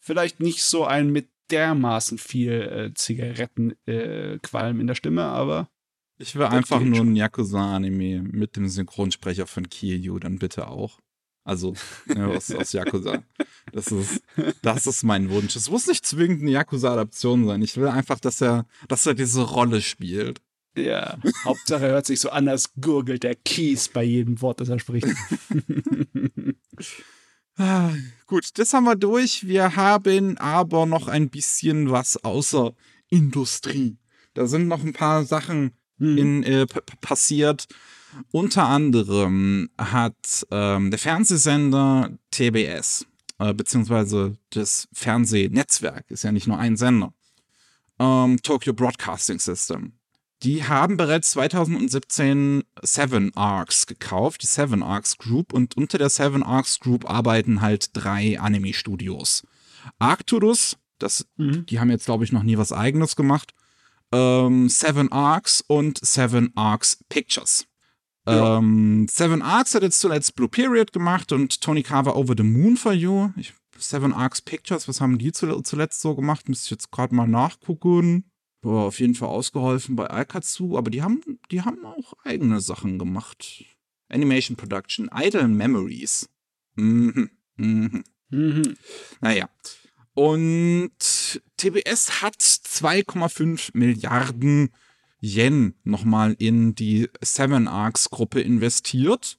Vielleicht nicht so ein mit dermaßen viel äh, Zigarettenqualm äh, in der Stimme, aber Ich will einfach nur ein Yakuza-Anime mit dem Synchronsprecher von Kiryu, dann bitte auch. Also, ja, aus, aus Yakuza. Das ist, das ist mein Wunsch. Es muss nicht zwingend eine Yakuza-Adaption sein. Ich will einfach, dass er, dass er diese Rolle spielt. Ja, Hauptsache hört sich so an, als gurgelt der Kies bei jedem Wort, das er spricht. [laughs] Ah, Gut, das haben wir durch. Wir haben aber noch ein bisschen was außer Industrie. Da sind noch ein paar Sachen mhm. in, äh, passiert. Unter anderem hat ähm, der Fernsehsender TBS, äh, beziehungsweise das Fernsehnetzwerk, ist ja nicht nur ein Sender, ähm, Tokyo Broadcasting System. Die haben bereits 2017 Seven Arcs gekauft, die Seven Arcs Group, und unter der Seven Arcs Group arbeiten halt drei Anime-Studios. Arcturus, das, mhm. die haben jetzt, glaube ich, noch nie was eigenes gemacht. Ähm, Seven Arcs und Seven Arcs Pictures. Ja. Ähm, Seven Arcs hat jetzt zuletzt Blue Period gemacht und Tony Carver Over the Moon for You. Ich, Seven Arcs Pictures, was haben die zuletzt so gemacht? Müsste ich jetzt gerade mal nachgucken war auf jeden Fall ausgeholfen bei Alkatsu, aber die haben, die haben auch eigene Sachen gemacht. Animation Production, Idle Memories. Mhm. Mhm. Mhm. Naja. Und TBS hat 2,5 Milliarden Yen nochmal in die Seven Arcs Gruppe investiert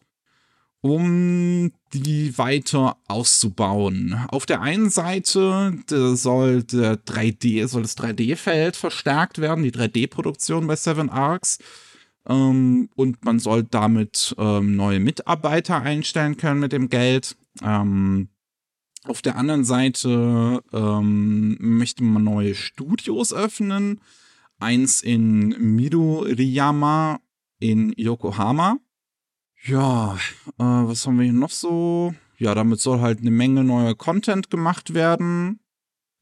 um die weiter auszubauen. Auf der einen Seite soll der 3D, soll das 3D-Feld verstärkt werden, die 3D-Produktion bei Seven Arcs. Ähm, und man soll damit ähm, neue Mitarbeiter einstellen können mit dem Geld. Ähm, auf der anderen Seite ähm, möchte man neue Studios öffnen. Eins in Midoriyama in Yokohama ja, äh, was haben wir hier noch so? Ja, damit soll halt eine Menge neuer Content gemacht werden.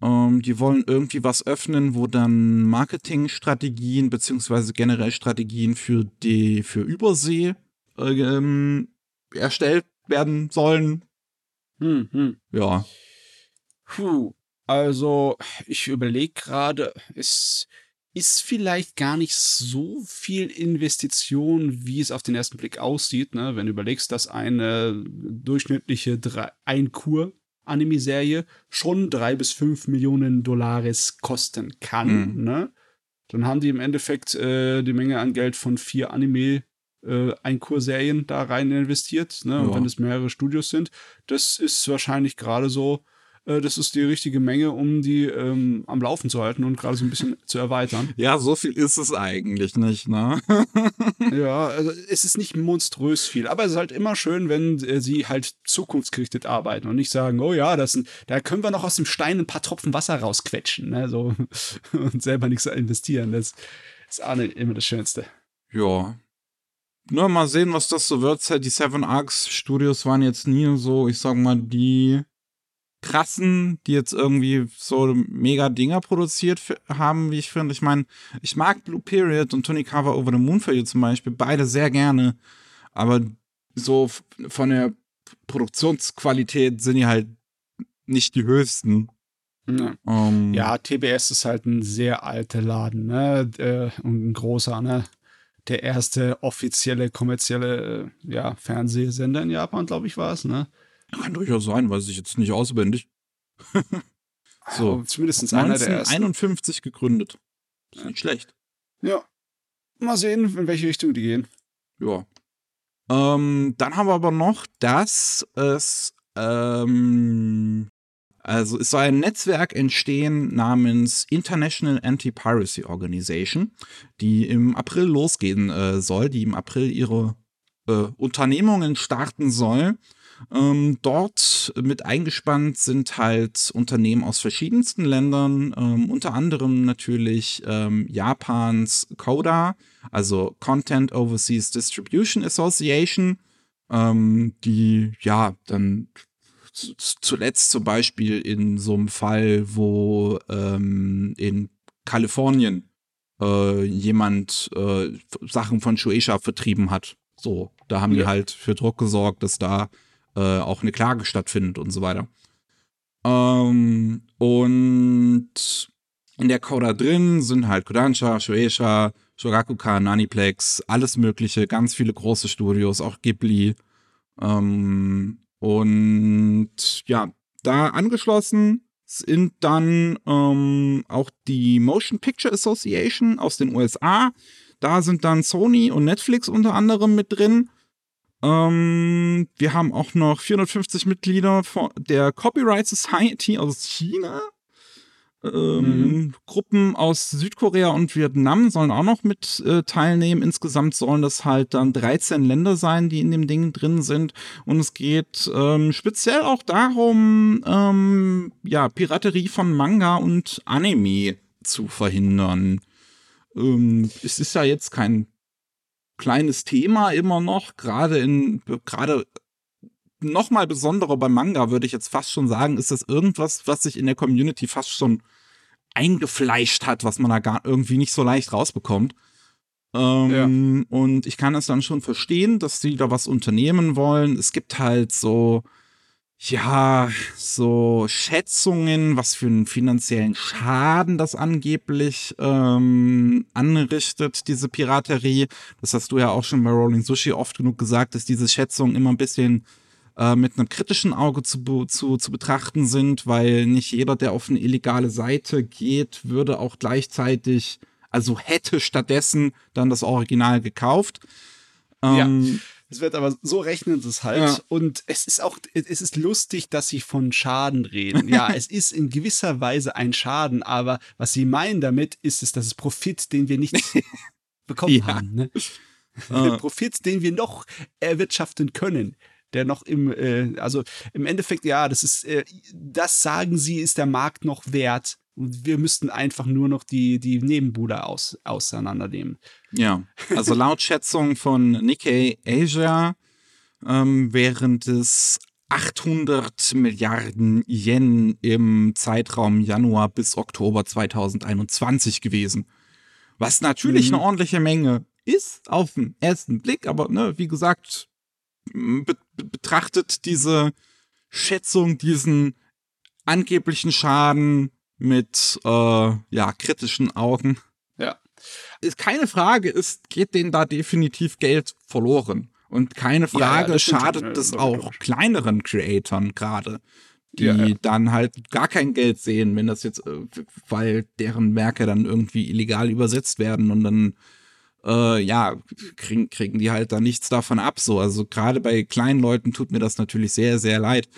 Ähm, die wollen irgendwie was öffnen, wo dann Marketingstrategien beziehungsweise generell Strategien für die für Übersee äh, ähm, erstellt werden sollen. Hm, hm. Ja. Puh. Also, ich überlege gerade, ist ist vielleicht gar nicht so viel Investition, wie es auf den ersten Blick aussieht, ne? wenn du überlegst, dass eine durchschnittliche Ein-Kur-Anime-Serie schon drei bis fünf Millionen Dollars kosten kann. Mhm. Ne? Dann haben die im Endeffekt äh, die Menge an Geld von vier Anime äh, Einkurserien da rein investiert. Ne? Und wenn es mehrere Studios sind, das ist wahrscheinlich gerade so äh, das ist die richtige Menge, um die ähm, am Laufen zu halten und gerade so ein bisschen zu erweitern. Ja, so viel ist es eigentlich nicht, ne? [laughs] ja, also es ist nicht monströs viel, aber es ist halt immer schön, wenn äh, sie halt zukunftsgerichtet arbeiten und nicht sagen, oh ja, das da können wir noch aus dem Stein ein paar Tropfen Wasser rausquetschen, ne? So, [laughs] und selber nichts investieren. Das ist auch nicht immer das Schönste. Ja, nur mal sehen, was das so wird. Die Seven Arcs Studios waren jetzt nie so, ich sag mal, die krassen, die jetzt irgendwie so mega Dinger produziert haben, wie ich finde. Ich meine, ich mag Blue Period und Tony Carver Over the Moon for You zum Beispiel, beide sehr gerne. Aber so von der Produktionsqualität sind die halt nicht die höchsten. Ja. Um, ähm, ja, TBS ist halt ein sehr alter Laden, ne? Äh, und ein großer, ne? Der erste offizielle kommerzielle ja, Fernsehsender in Japan, glaube ich, war es, ne? Kann durchaus sein, weiß ich jetzt nicht auswendig. [laughs] so. zumindest 1951 gegründet. Ist ja. nicht schlecht. Ja. Mal sehen, in welche Richtung die gehen. Ja. Ähm, dann haben wir aber noch, dass es, ähm, also es soll ein Netzwerk entstehen namens International Anti-Piracy Organization, die im April losgehen äh, soll, die im April ihre äh, Unternehmungen starten soll. Ähm, dort mit eingespannt sind halt Unternehmen aus verschiedensten Ländern, ähm, unter anderem natürlich ähm, Japans CODA, also Content Overseas Distribution Association, ähm, die ja dann zuletzt zum Beispiel in so einem Fall, wo ähm, in Kalifornien äh, jemand äh, Sachen von Shueisha vertrieben hat. So, da haben ja. die halt für Druck gesorgt, dass da äh, auch eine Klage stattfindet und so weiter. Ähm, und in der Coda drin sind halt Kodansha, Shueisha, Shogakukan, Naniplex, alles mögliche, ganz viele große Studios, auch Ghibli. Ähm, und ja, da angeschlossen sind dann ähm, auch die Motion Picture Association aus den USA. Da sind dann Sony und Netflix unter anderem mit drin. Ähm, wir haben auch noch 450 Mitglieder der Copyright Society aus China. Ähm, mhm. Gruppen aus Südkorea und Vietnam sollen auch noch mit äh, teilnehmen. Insgesamt sollen das halt dann 13 Länder sein, die in dem Ding drin sind. Und es geht ähm, speziell auch darum, ähm, ja, Piraterie von Manga und Anime zu verhindern. Ähm, es ist ja jetzt kein kleines Thema immer noch, gerade in, gerade noch mal besonderer beim Manga, würde ich jetzt fast schon sagen, ist das irgendwas, was sich in der Community fast schon eingefleischt hat, was man da gar irgendwie nicht so leicht rausbekommt. Ähm, ja. Und ich kann es dann schon verstehen, dass sie da was unternehmen wollen. Es gibt halt so, ja, so Schätzungen, was für einen finanziellen Schaden das angeblich ähm, anrichtet, diese Piraterie. Das hast du ja auch schon bei Rolling Sushi oft genug gesagt, dass diese Schätzungen immer ein bisschen äh, mit einem kritischen Auge zu, zu, zu betrachten sind, weil nicht jeder, der auf eine illegale Seite geht, würde auch gleichzeitig, also hätte stattdessen dann das Original gekauft. Ähm, ja. Es wird aber so rechnen es halt. Ja. Und es ist auch, es ist lustig, dass sie von Schaden reden. Ja, [laughs] es ist in gewisser Weise ein Schaden, aber was sie meinen damit, ist es, dass es Profit, den wir nicht [laughs] bekommen ja. haben. Ne? Uh. [laughs] Profit, den wir noch erwirtschaften können der noch im, äh, also im Endeffekt, ja, das ist, äh, das sagen sie, ist der Markt noch wert. Wir müssten einfach nur noch die, die Nebenbude aus, auseinandernehmen. Ja, also laut [laughs] Schätzung von Nikkei Asia ähm, während es 800 Milliarden Yen im Zeitraum Januar bis Oktober 2021 gewesen. Was natürlich mhm. eine ordentliche Menge ist auf den ersten Blick, aber ne, wie gesagt, be betrachtet diese Schätzung, diesen angeblichen Schaden mit äh, ja, kritischen Augen. Ja. Ist keine Frage, ist, geht denen da definitiv Geld verloren. Und keine Frage, ja, ja, schadet schon, das auch kleineren Creatoren gerade, die ja, dann halt gar kein Geld sehen, wenn das jetzt, äh, weil deren Werke dann irgendwie illegal übersetzt werden und dann äh, ja, kriegen, kriegen die halt da nichts davon ab. So, also gerade bei kleinen Leuten tut mir das natürlich sehr, sehr leid.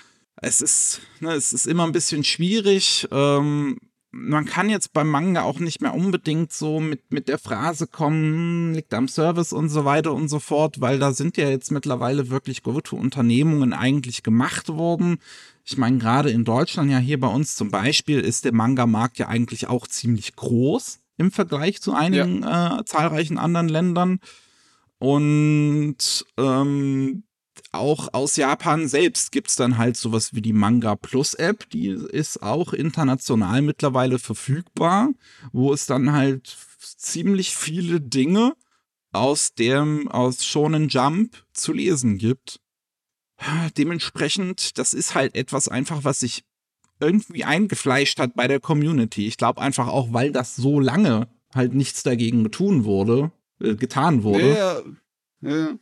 Es ist, ne, es ist immer ein bisschen schwierig. Ähm, man kann jetzt beim Manga auch nicht mehr unbedingt so mit, mit der Phrase kommen, hm, liegt am Service und so weiter und so fort, weil da sind ja jetzt mittlerweile wirklich gute Unternehmungen eigentlich gemacht worden. Ich meine, gerade in Deutschland, ja hier bei uns zum Beispiel, ist der Manga-Markt ja eigentlich auch ziemlich groß im Vergleich zu einigen ja. äh, zahlreichen anderen Ländern. Und ähm, auch aus Japan selbst gibt es dann halt sowas wie die Manga Plus App, die ist auch international mittlerweile verfügbar, wo es dann halt ziemlich viele Dinge aus dem, aus Shonen Jump zu lesen gibt. Dementsprechend, das ist halt etwas einfach, was sich irgendwie eingefleischt hat bei der Community. Ich glaube einfach auch, weil das so lange halt nichts dagegen getun wurde, äh, getan wurde. Ja, ja.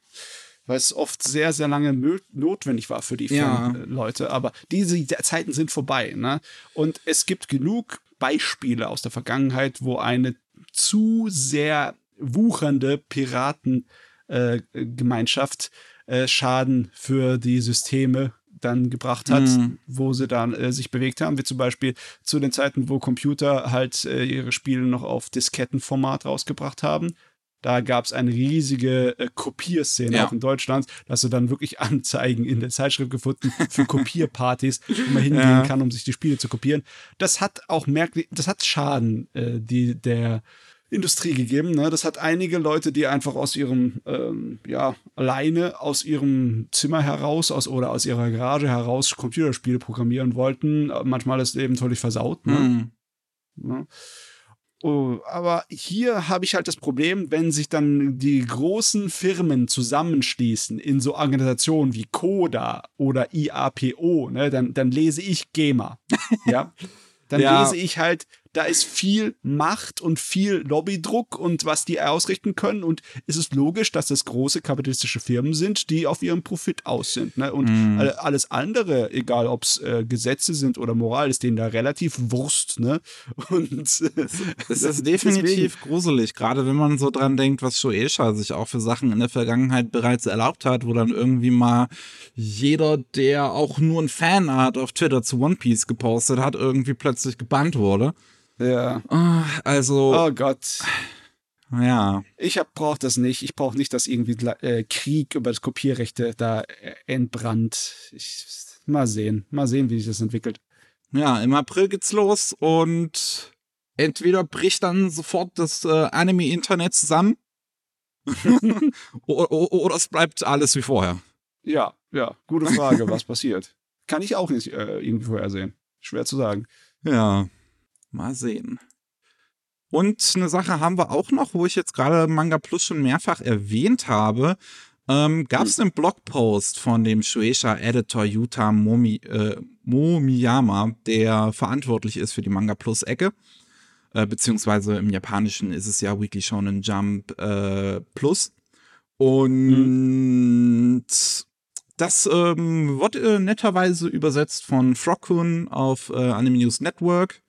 Weil es oft sehr, sehr lange notwendig war für die ja. Leute. Aber diese Zeiten sind vorbei. Ne? Und es gibt genug Beispiele aus der Vergangenheit, wo eine zu sehr wuchernde Piratengemeinschaft äh, äh, Schaden für die Systeme dann gebracht hat, mhm. wo sie dann äh, sich bewegt haben, wie zum Beispiel zu den Zeiten, wo Computer halt äh, ihre Spiele noch auf Diskettenformat rausgebracht haben. Da gab es eine riesige äh, Kopierszene ja. auch in Deutschland. Da hast du dann wirklich [laughs] Anzeigen in der Zeitschrift gefunden für Kopierpartys, wo man hingehen ja. kann, um sich die Spiele zu kopieren. Das hat auch merklich, das hat Schaden, äh, die der Industrie gegeben. Ne? Das hat einige Leute, die einfach aus ihrem, ähm, ja, alleine aus ihrem Zimmer heraus aus, oder aus ihrer Garage heraus Computerspiele programmieren wollten. Manchmal ist es eben völlig versaut. Ne? Mhm. Ne? Oh, aber hier habe ich halt das Problem, wenn sich dann die großen Firmen zusammenschließen in so Organisationen wie Coda oder IAPO, ne, dann, dann lese ich GEMA. [laughs] ja. Dann ja. lese ich halt da ist viel Macht und viel Lobbydruck und was die ausrichten können. Und es ist logisch, dass das große kapitalistische Firmen sind, die auf ihren Profit aus sind. Ne? Und mm. alles andere, egal ob es äh, Gesetze sind oder Moral, ist denen da relativ Wurst. Ne? [laughs] Und [laughs] es ist definitiv gruselig, gerade wenn man so dran denkt, was Shueisha sich auch für Sachen in der Vergangenheit bereits erlaubt hat, wo dann irgendwie mal jeder, der auch nur ein Fanart auf Twitter zu One Piece gepostet hat, irgendwie plötzlich gebannt wurde. Ja. Ah, also. Oh Gott. Ja. Ich brauche das nicht. Ich brauche nicht, dass irgendwie äh, Krieg über das Kopierrechte da äh, entbrannt. Ich, mal sehen. Mal sehen, wie sich das entwickelt. Ja, im April geht's los und entweder bricht dann sofort das äh, Anime-Internet zusammen [laughs] oder, oder es bleibt alles wie vorher. Ja, ja, gute Frage, was passiert. Kann ich auch nicht äh, irgendwie vorhersehen. Schwer zu sagen. Ja. Mal sehen. Und eine Sache haben wir auch noch, wo ich jetzt gerade Manga Plus schon mehrfach erwähnt habe. Ähm, Gab es hm. einen Blogpost von dem Shueisha-Editor Yuta Momi, äh, Momiyama, der verantwortlich ist für die Manga Plus-Ecke. Äh, beziehungsweise im Japanischen ist es ja Weekly Shonen Jump äh, Plus. Und mhm. das ähm, wird äh, netterweise übersetzt von Frockun auf äh, Anime News Network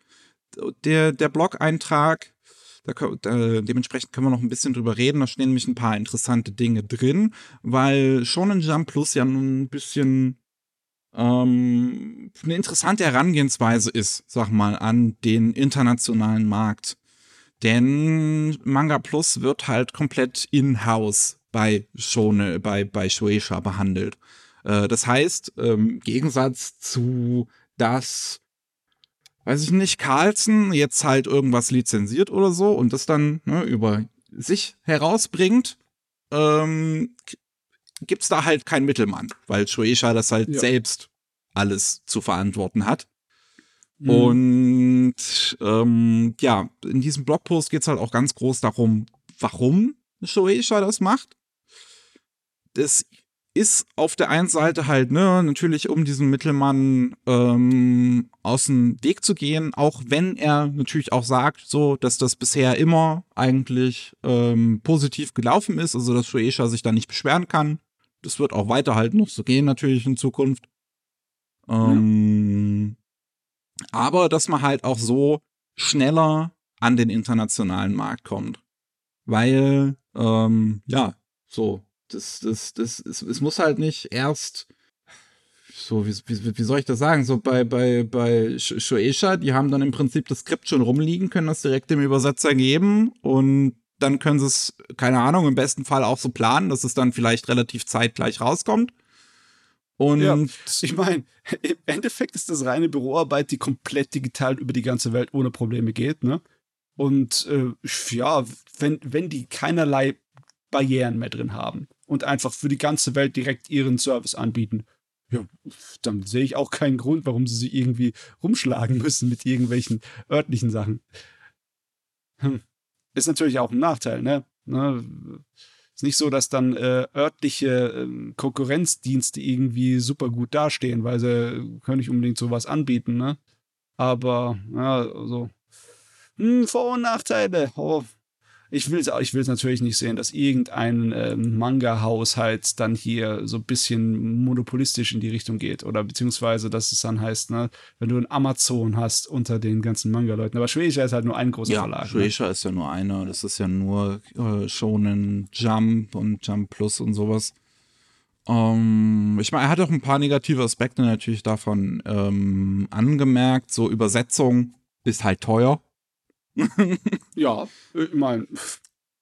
der, der Blog-Eintrag. Da, da, dementsprechend können wir noch ein bisschen drüber reden. Da stehen nämlich ein paar interessante Dinge drin, weil Shonen Jump Plus ja nun ein bisschen ähm, eine interessante Herangehensweise ist, sag mal, an den internationalen Markt. Denn Manga Plus wird halt komplett in-house bei Shone, bei, bei Shueisha behandelt. Äh, das heißt, im ähm, Gegensatz zu das weiß ich nicht, Carlson jetzt halt irgendwas lizenziert oder so und das dann ne, über sich herausbringt, ähm, gibt's da halt keinen Mittelmann, weil Shueisha das halt ja. selbst alles zu verantworten hat. Mhm. Und ähm, ja, in diesem Blogpost geht's halt auch ganz groß darum, warum Shueisha das macht. Das ist auf der einen Seite halt, ne, natürlich um diesen Mittelmann ähm, aus dem Weg zu gehen, auch wenn er natürlich auch sagt, so, dass das bisher immer eigentlich ähm, positiv gelaufen ist, also dass Shueisha sich da nicht beschweren kann. Das wird auch weiter halt noch so gehen, natürlich in Zukunft. Ähm, ja. Aber dass man halt auch so schneller an den internationalen Markt kommt. Weil, ähm, ja, so, das, das, das, es, es muss halt nicht erst so, wie, wie, wie soll ich das sagen? So bei, bei, bei Shueisha, die haben dann im Prinzip das Skript schon rumliegen, können das direkt dem Übersetzer geben und dann können sie es, keine Ahnung, im besten Fall auch so planen, dass es dann vielleicht relativ zeitgleich rauskommt. Und ja, ich meine, im Endeffekt ist das reine Büroarbeit, die komplett digital über die ganze Welt ohne Probleme geht, ne? Und äh, ja, wenn, wenn die keinerlei Barrieren mehr drin haben und einfach für die ganze Welt direkt ihren Service anbieten. Ja, dann sehe ich auch keinen Grund, warum sie sich irgendwie rumschlagen müssen mit irgendwelchen örtlichen Sachen. Hm. Ist natürlich auch ein Nachteil, ne? ne? Ist nicht so, dass dann äh, örtliche äh, Konkurrenzdienste irgendwie super gut dastehen, weil sie können nicht unbedingt sowas anbieten, ne? Aber, ja, so. Hm, Vor- und Nachteile. Oh, ich will es ich will's natürlich nicht sehen, dass irgendein äh, Manga-Haus dann hier so ein bisschen monopolistisch in die Richtung geht. Oder beziehungsweise, dass es dann heißt, ne, wenn du ein Amazon hast unter den ganzen Manga-Leuten. Aber Shueisha ist halt nur ein großer ja, Verlag. Shueisha ne? ist ja nur einer. Das ist ja nur äh, Shonen Jump und Jump Plus und sowas. Ähm, ich meine, er hat auch ein paar negative Aspekte natürlich davon ähm, angemerkt. So Übersetzung ist halt teuer. [laughs] ja, ich meine.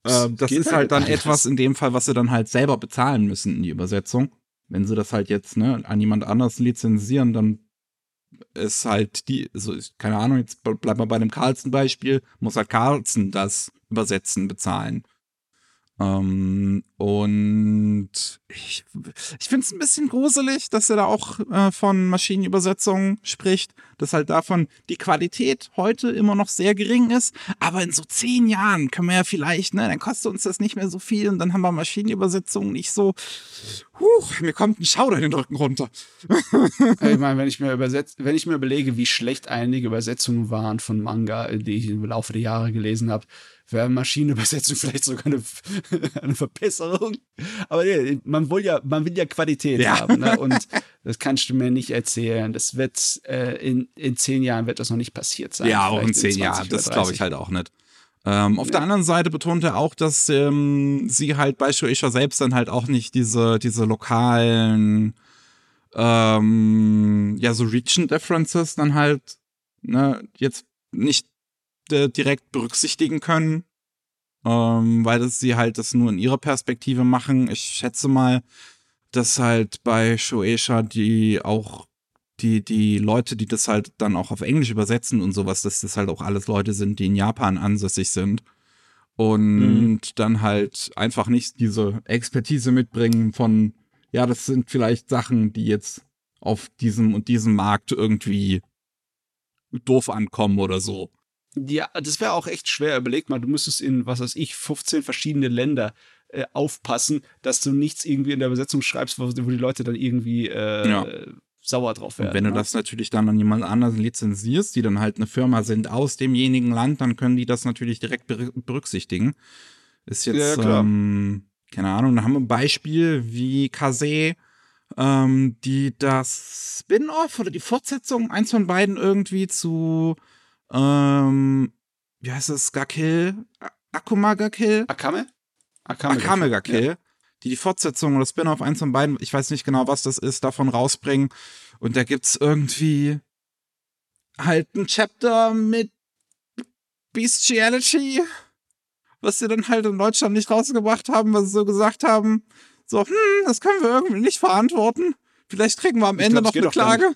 Äh, das ist halt dann etwas in dem Fall, was sie dann halt selber bezahlen müssen in die Übersetzung. Wenn sie das halt jetzt ne, an jemand anders lizenzieren, dann ist halt die, also keine Ahnung, jetzt bleiben wir bei dem Carlsen-Beispiel, muss halt Carlsen das Übersetzen bezahlen. Ähm, und ich, ich finde es ein bisschen gruselig, dass er da auch äh, von Maschinenübersetzung spricht, dass halt davon die Qualität heute immer noch sehr gering ist, aber in so zehn Jahren können wir ja vielleicht, ne, dann kostet uns das nicht mehr so viel und dann haben wir Maschinenübersetzungen nicht so, huch, mir kommt ein Schauder in den Rücken runter. ich meine, wenn ich mir übersetzt, wenn ich mir überlege, wie schlecht einige Übersetzungen waren von Manga, die ich im Laufe der Jahre gelesen habe, wäre Maschinenübersetzung [laughs] vielleicht sogar eine, eine Verbesserung. [laughs] Aber nee, man will ja, man will ja Qualität ja. haben. Ne? Und [laughs] das kannst du mir nicht erzählen. Das wird äh, in, in zehn Jahren wird das noch nicht passiert sein. Ja, auch in zehn Jahren. Das glaube ich halt auch nicht. Ähm, auf ja. der anderen Seite betont er auch, dass ähm, sie halt bei Shueisha selbst dann halt auch nicht diese, diese lokalen, ähm, ja, so Region Differences dann halt, ne, jetzt nicht äh, direkt berücksichtigen können, ähm, weil das, sie halt das nur in ihrer Perspektive machen. Ich schätze mal, dass halt bei Shueisha die auch die, die Leute, die das halt dann auch auf Englisch übersetzen und sowas, dass das halt auch alles Leute sind, die in Japan ansässig sind und mhm. dann halt einfach nicht diese Expertise mitbringen von, ja, das sind vielleicht Sachen, die jetzt auf diesem und diesem Markt irgendwie doof ankommen oder so. Ja, das wäre auch echt schwer. Überleg mal, du müsstest in, was weiß ich, 15 verschiedene Länder äh, aufpassen, dass du nichts irgendwie in der Übersetzung schreibst, wo, wo die Leute dann irgendwie äh, ja. sauer drauf werden. Und wenn du ne? das natürlich dann an jemand anderen lizenzierst, die dann halt eine Firma sind aus demjenigen Land, dann können die das natürlich direkt berücksichtigen. Ist jetzt, ja, ähm, keine Ahnung, dann haben wir ein Beispiel wie Kase, ähm, die das Spin-off oder die Fortsetzung, eins von beiden irgendwie zu ähm, wie heißt das? Gakil? Akuma Gakil? Akame? Akame, Akame Gakil. Ja. Die die Fortsetzung oder Spin-off eins von beiden, ich weiß nicht genau, was das ist, davon rausbringen. Und da gibt's irgendwie halt ein Chapter mit Bestiality, was sie dann halt in Deutschland nicht rausgebracht haben, was sie so gesagt haben, so, hm, das können wir irgendwie nicht verantworten. Vielleicht kriegen wir am Ende glaub, noch eine Klage.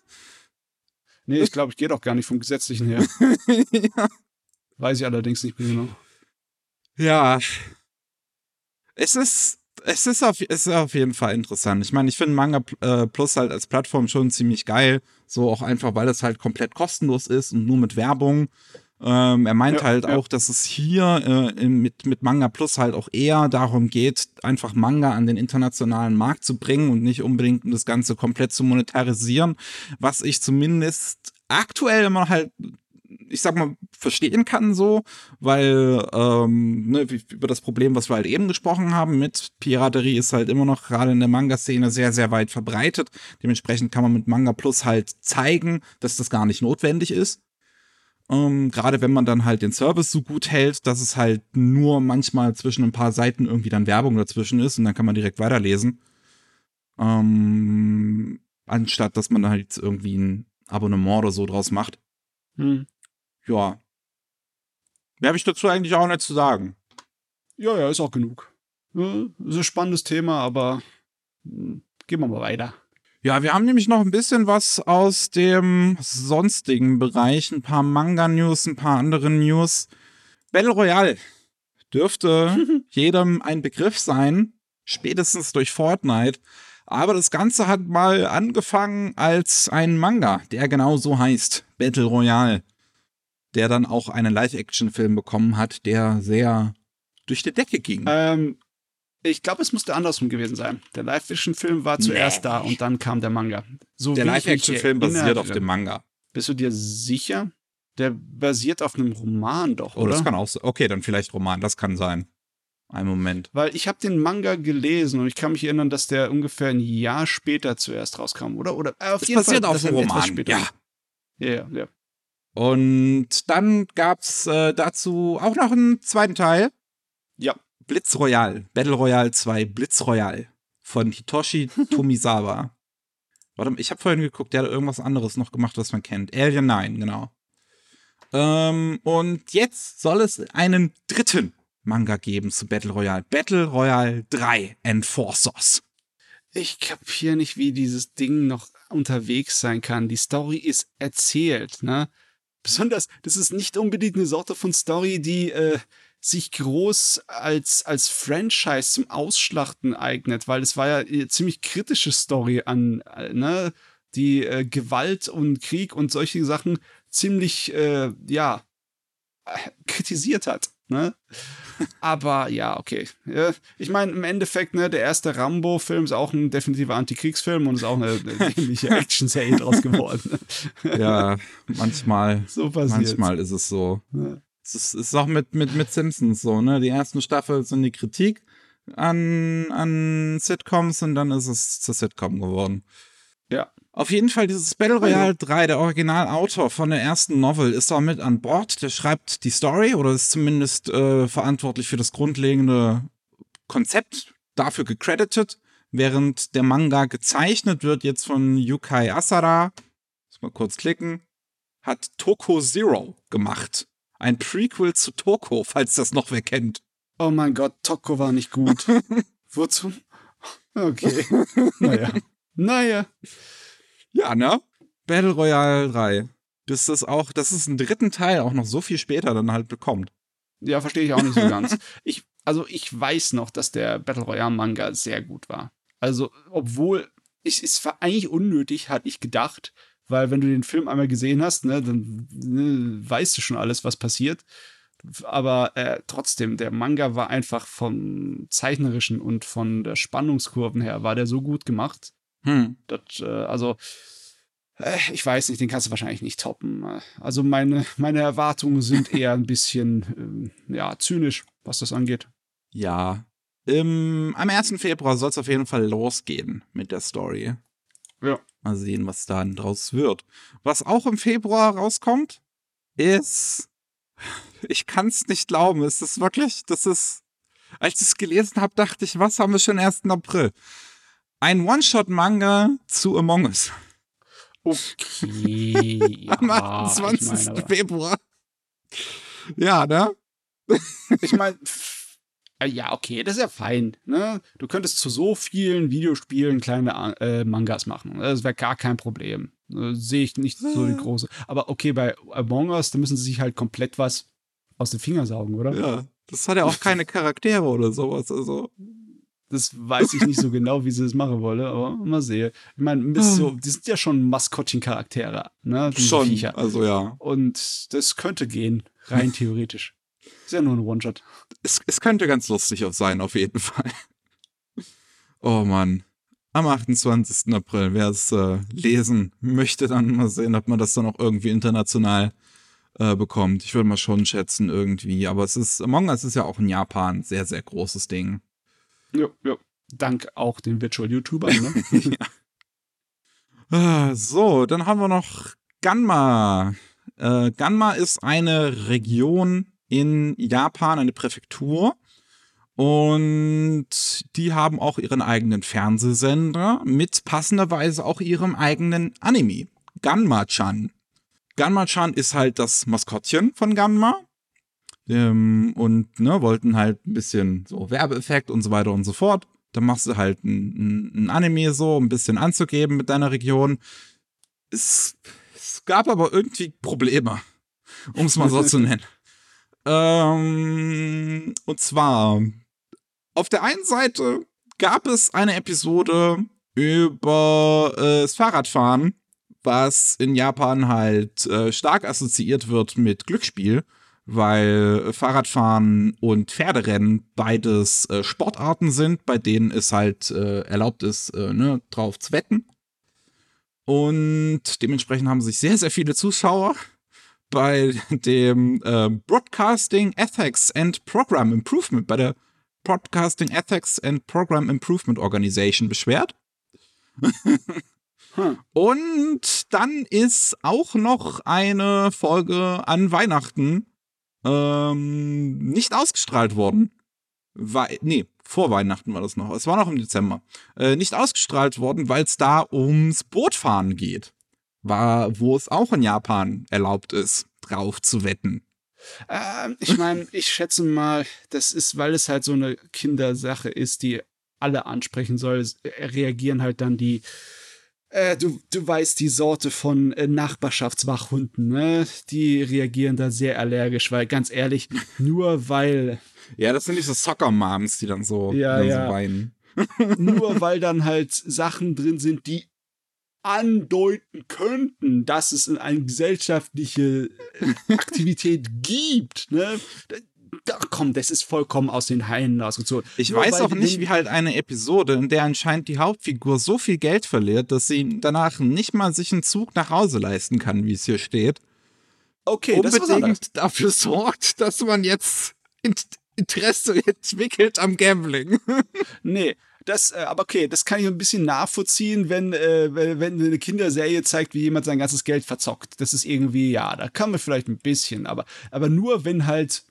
Nee, ich glaube, ich gehe doch gar nicht vom Gesetzlichen her. [laughs] ja. Weiß ich allerdings nicht mehr genau. Ja. Es ist, es ist auf, es ist auf jeden Fall interessant. Ich meine, ich finde Manga äh, Plus halt als Plattform schon ziemlich geil. So auch einfach, weil es halt komplett kostenlos ist und nur mit Werbung. Ähm, er meint ja, halt ja. auch, dass es hier äh, mit, mit Manga Plus halt auch eher darum geht, einfach Manga an den internationalen Markt zu bringen und nicht unbedingt um das Ganze komplett zu monetarisieren, was ich zumindest aktuell immer halt ich sag mal, verstehen kann so, weil ähm, ne, über das Problem, was wir halt eben gesprochen haben mit Piraterie, ist halt immer noch gerade in der Manga-Szene sehr, sehr weit verbreitet. Dementsprechend kann man mit Manga Plus halt zeigen, dass das gar nicht notwendig ist. Ähm, Gerade wenn man dann halt den Service so gut hält, dass es halt nur manchmal zwischen ein paar Seiten irgendwie dann Werbung dazwischen ist und dann kann man direkt weiterlesen. Ähm, anstatt dass man halt irgendwie ein Abonnement oder so draus macht. Hm. Ja. Mehr habe ich dazu eigentlich auch nicht zu sagen. Ja, ja, ist auch genug. Ja, ist ein spannendes Thema, aber hm, gehen wir mal weiter. Ja, wir haben nämlich noch ein bisschen was aus dem sonstigen Bereich, ein paar Manga-News, ein paar andere News. Battle Royale dürfte [laughs] jedem ein Begriff sein, spätestens durch Fortnite. Aber das Ganze hat mal angefangen als ein Manga, der genau so heißt, Battle Royale. Der dann auch einen Live-Action-Film bekommen hat, der sehr durch die Decke ging. Ähm, ich glaube, es musste andersrum gewesen sein. Der Live-Action-Film war zuerst nee. da und dann kam der Manga. So der Live-Action-Film basiert auf dem Manga. Bist du dir sicher? Der basiert auf einem Roman doch, oh, oder? das kann auch sein. Okay, dann vielleicht Roman, das kann sein. Ein Moment. Weil ich habe den Manga gelesen und ich kann mich erinnern, dass der ungefähr ein Jahr später zuerst rauskam, oder? Oder äh, auf das jeden basiert Fall, auf dem Roman. Ja. ja. Ja, ja. Und dann gab's äh, dazu auch noch einen zweiten Teil. Ja. Blitz Royale, Battle Royale 2, Blitz Royale von Hitoshi [laughs] Tomisawa. Warte mal, ich habe vorhin geguckt, der hat irgendwas anderes noch gemacht, was man kennt. Alien 9, genau. Ähm, und jetzt soll es einen dritten Manga geben zu Battle Royale. Battle Royale 3 Enforcers. Ich kapiere nicht, wie dieses Ding noch unterwegs sein kann. Die Story ist erzählt, ne? Besonders, das ist nicht unbedingt eine Sorte von Story, die äh, sich groß als, als Franchise zum Ausschlachten eignet, weil es war ja eine ziemlich kritische Story an, äh, ne? die äh, Gewalt und Krieg und solche Sachen ziemlich, äh, ja, kritisiert hat. Ne? Aber ja, okay. Ich meine, im Endeffekt, ne, der erste Rambo-Film ist auch ein definitiver Antikriegsfilm und ist auch eine, [laughs] eine ähnliche Action-Serie draus geworden. ja, manchmal. So passiert. Manchmal ist es so. Ja. Es ist, auch mit, mit, mit Simpsons so, ne? Die ersten Staffeln sind die Kritik an, an Sitcoms und dann ist es zur Sitcom geworden. Ja. Auf jeden Fall dieses Battle Royale 3, der Originalautor von der ersten Novel, ist auch mit an Bord. Der schreibt die Story oder ist zumindest äh, verantwortlich für das grundlegende Konzept, dafür gecredited, während der Manga gezeichnet wird jetzt von Yukai Asara. Muss mal kurz klicken. Hat Toko Zero gemacht. Ein Prequel zu Toko, falls das noch wer kennt. Oh mein Gott, Toko war nicht gut. [laughs] Wozu? Okay. [laughs] naja. Naja. Ja, ne? Battle Royale 3. Bis das auch, dass es einen dritten Teil auch noch so viel später dann halt bekommt. Ja, verstehe ich auch nicht so [laughs] ganz. Ich, also ich weiß noch, dass der Battle Royale Manga sehr gut war. Also, obwohl, ich, es war eigentlich unnötig, hatte ich gedacht, weil wenn du den Film einmal gesehen hast, ne, dann ne, weißt du schon alles, was passiert. Aber äh, trotzdem, der Manga war einfach vom zeichnerischen und von der Spannungskurven her, war der so gut gemacht. Hm. Das, äh, also, äh, ich weiß nicht, den kannst du wahrscheinlich nicht toppen. Also meine, meine Erwartungen sind [laughs] eher ein bisschen, äh, ja, zynisch, was das angeht. Ja. Im, am 1. Februar soll es auf jeden Fall losgehen mit der Story. Ja. Mal sehen, was dann draus wird. Was auch im Februar rauskommt, ist. Ich kann es nicht glauben. Ist das wirklich? Das ist. Als ich es gelesen habe, dachte ich, was haben wir schon 1. April? Ein One-Shot-Manga zu Among Us. Okay. [laughs] Am 28. Ich mein, Februar. Ja, ne? ich meine, ja, okay, das ist ja fein. Ne? Du könntest zu so vielen Videospielen kleine äh, Mangas machen. Das wäre gar kein Problem. Äh, Sehe ich nicht so die große. Aber okay, bei Among Us, da müssen sie sich halt komplett was aus den Fingern saugen, oder? Ja, das hat ja auch keine Charaktere oder sowas. Also. Das weiß ich nicht so genau, wie sie das machen wollen, aber mal sehen. Ich meine, so, die sind ja schon Maskottchen-Charaktere, ne? schon, Viecher. also ja. Und das könnte gehen, rein theoretisch. Ist ja nur ein One-Shot. Es, es könnte ganz lustig sein, auf jeden [laughs] Fall. Oh Mann. Am 28. April, wer es äh, lesen möchte, dann mal sehen, ob man das dann auch irgendwie international äh, bekommt. Ich würde mal schon schätzen, irgendwie. Aber es ist, Among Us ist ja auch in Japan ein sehr, sehr großes Ding. Ja, ja. Dank auch den Virtual-YouTubern, ne? [laughs] ja. Ah, so, dann haben wir noch Ganma. Äh, Ganma ist eine Region in Japan, eine Präfektur. Und die haben auch ihren eigenen Fernsehsender mit passenderweise auch ihrem eigenen Anime. Ganma-chan. Ganma-chan ist halt das Maskottchen von Ganma. Ähm, und ne, wollten halt ein bisschen so Werbeeffekt und so weiter und so fort. Dann machst du halt ein, ein Anime so, ein bisschen anzugeben mit deiner Region. Es, es gab aber irgendwie Probleme, um es mal so zu [laughs] nennen. Ähm, und zwar, auf der einen Seite gab es eine Episode über äh, das Fahrradfahren, was in Japan halt äh, stark assoziiert wird mit Glücksspiel weil Fahrradfahren und Pferderennen beides äh, Sportarten sind, bei denen es halt äh, erlaubt ist, äh, ne, drauf zu wetten. Und dementsprechend haben sich sehr, sehr viele Zuschauer bei dem äh, Broadcasting Ethics and Program Improvement, bei der Broadcasting Ethics and Program Improvement Organization beschwert. hm. [laughs] Und dann ist auch noch eine Folge an Weihnachten ähm, nicht ausgestrahlt worden. Weil, nee, vor Weihnachten war das noch. Es war noch im Dezember. Äh, nicht ausgestrahlt worden, weil es da ums Bootfahren geht. War, wo es auch in Japan erlaubt ist, drauf zu wetten. Ähm, ich meine, ich schätze mal, das ist, weil es halt so eine Kindersache ist, die alle ansprechen soll, reagieren halt dann die äh, du, du weißt die Sorte von äh, Nachbarschaftswachhunden, ne? Die reagieren da sehr allergisch, weil ganz ehrlich, [laughs] nur weil. Ja, das sind diese Soccer-Moms, die dann so, ja, dann ja. so weinen. nur [laughs] weil dann halt Sachen drin sind, die andeuten könnten, dass es eine gesellschaftliche äh, Aktivität [laughs] gibt, ne? Da, komm, das ist vollkommen aus den Hainen rausgezogen. Ich Nur weiß auch nicht, wie halt eine Episode, in der anscheinend die Hauptfigur so viel Geld verliert, dass sie danach nicht mal sich einen Zug nach Hause leisten kann, wie es hier steht. Okay, unbedingt dafür sorgt, dass man jetzt In- Interesse entwickelt am Gambling. [laughs] Nee, das, äh, aber okay, das kann ich ein bisschen nachvollziehen, wenn, äh, wenn eine Kinderserie zeigt, wie jemand sein ganzes Geld verzockt. Das ist irgendwie, ja, da kann man vielleicht ein bisschen, aber, aber nur wenn halt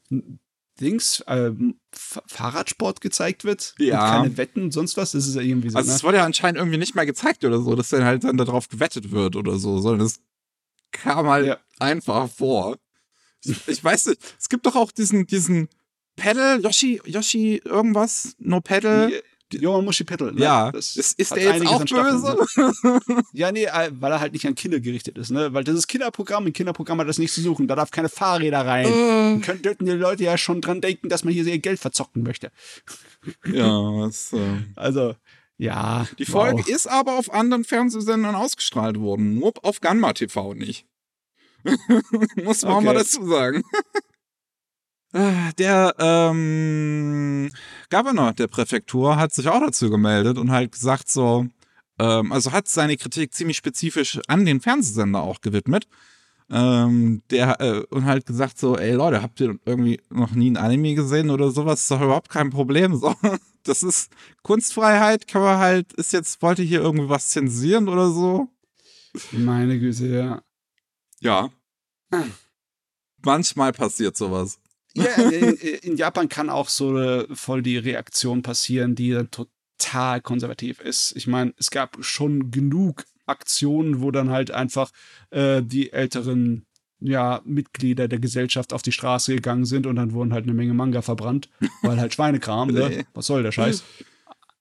Dings, ähm, Fahrradsport gezeigt wird Ja. und keine Wetten und sonst was, das ist ja irgendwie so, Also ne? es wurde ja anscheinend irgendwie nicht mal gezeigt oder so, dass dann halt dann darauf gewettet wird oder so, sondern es kam halt Ja. einfach vor. Ich, ich weiß nicht, es gibt doch auch diesen, diesen Pedal, Yoshi, Yoshi irgendwas, No Pedal. Johann Muschi Pettel. Ne? Ja, Das ist, der jetzt auch böse? Ne? [laughs] Ja, nee, äh, weil er halt nicht an Kinder gerichtet ist, ne? Weil das ist Kinderprogramm, ein Kinderprogramm hat das nicht zu suchen. Da darf keine Fahrräder rein. Äh, Könnten die Leute ja schon dran denken, dass man hier ihr Geld verzocken möchte. ja, [laughs] es, äh, Also, ja. die Folge wow. ist aber auf anderen Fernsehsendern ausgestrahlt worden, nur auf Ganma TV nicht. [laughs] Muss man auch Okay. mal dazu sagen. Ah, Der ähm, Governor der Präfektur hat sich auch dazu gemeldet und halt gesagt so, ähm, also hat seine Kritik ziemlich spezifisch an den Fernsehsender auch gewidmet. Ähm, der äh, und halt gesagt so, ey Leute, habt ihr irgendwie noch nie ein Anime gesehen oder sowas? Ist doch überhaupt kein Problem. So, [laughs] das ist Kunstfreiheit, kann man halt, ist jetzt, wollte hier irgendwie was zensieren oder so? Meine Güte, ja. Ja. Manchmal passiert sowas. Ja, in, in Japan kann auch so eine, voll die Reaktion passieren, die dann total konservativ ist. Ich meine, es gab schon genug Aktionen, wo dann halt einfach äh, die älteren ja, Mitglieder der Gesellschaft auf die Straße gegangen sind und dann wurden halt eine Menge Manga verbrannt, weil halt Schweinekram, ne? [laughs] Was soll der Scheiß?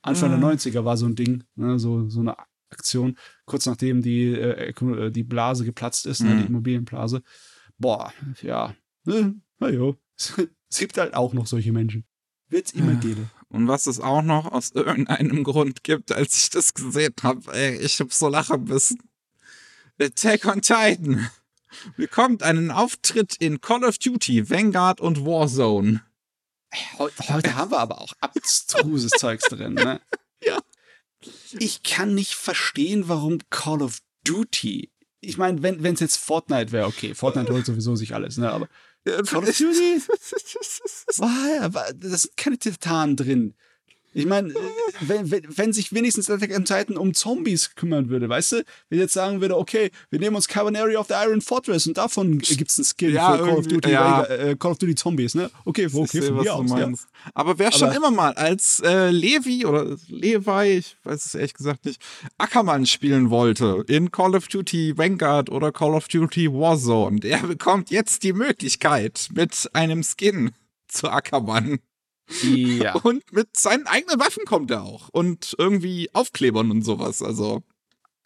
Anfang der 90er war so ein Ding, ne? so, so eine Aktion, kurz nachdem die, äh, äh, die Blase geplatzt ist, ne? Mhm. die Immobilienblase. Boah, ja. Ne? Na jo. Es gibt halt auch noch solche Menschen. Wird's immer geben. Und was es auch noch aus irgendeinem Grund gibt, als ich das gesehen habe, ey, ich hab so lachen müssen. Attack on Titan bekommt einen Auftritt in Call of Duty, Vanguard und Warzone. Heute, heute haben wir aber auch abstruses [laughs] Zeugs drin, ne? Ja. Ich kann nicht verstehen, warum Call of Duty. Ich meine, wenn es jetzt Fortnite wäre, okay. Fortnite holt sowieso sich alles, ne? Aber Call of Duty? [laughs] War, war, da sind keine Titanen drin. Ich meine, äh, wenn, wenn, wenn sich wenigstens Attack on Titan um Zombies kümmern würde, weißt du? Wenn jetzt sagen würde, okay, wir nehmen uns Carbonary of the Iron Fortress und davon gibt's einen Skill Ja, für Call of, Duty, ja. äh, Call of Duty Zombies, ne? Okay, okay, Ich sehe, von mir aus, ja. Aber wer schon immer mal als äh, Levi oder Levi, ich weiß es ehrlich gesagt nicht, Ackermann spielen wollte in Call of Duty Vanguard oder Call of Duty Warzone, der bekommt jetzt die Möglichkeit mit einem Skin zu Ackermann. Ja. [laughs] Und mit seinen eigenen Waffen kommt er auch. Und irgendwie Aufklebern und sowas. Also,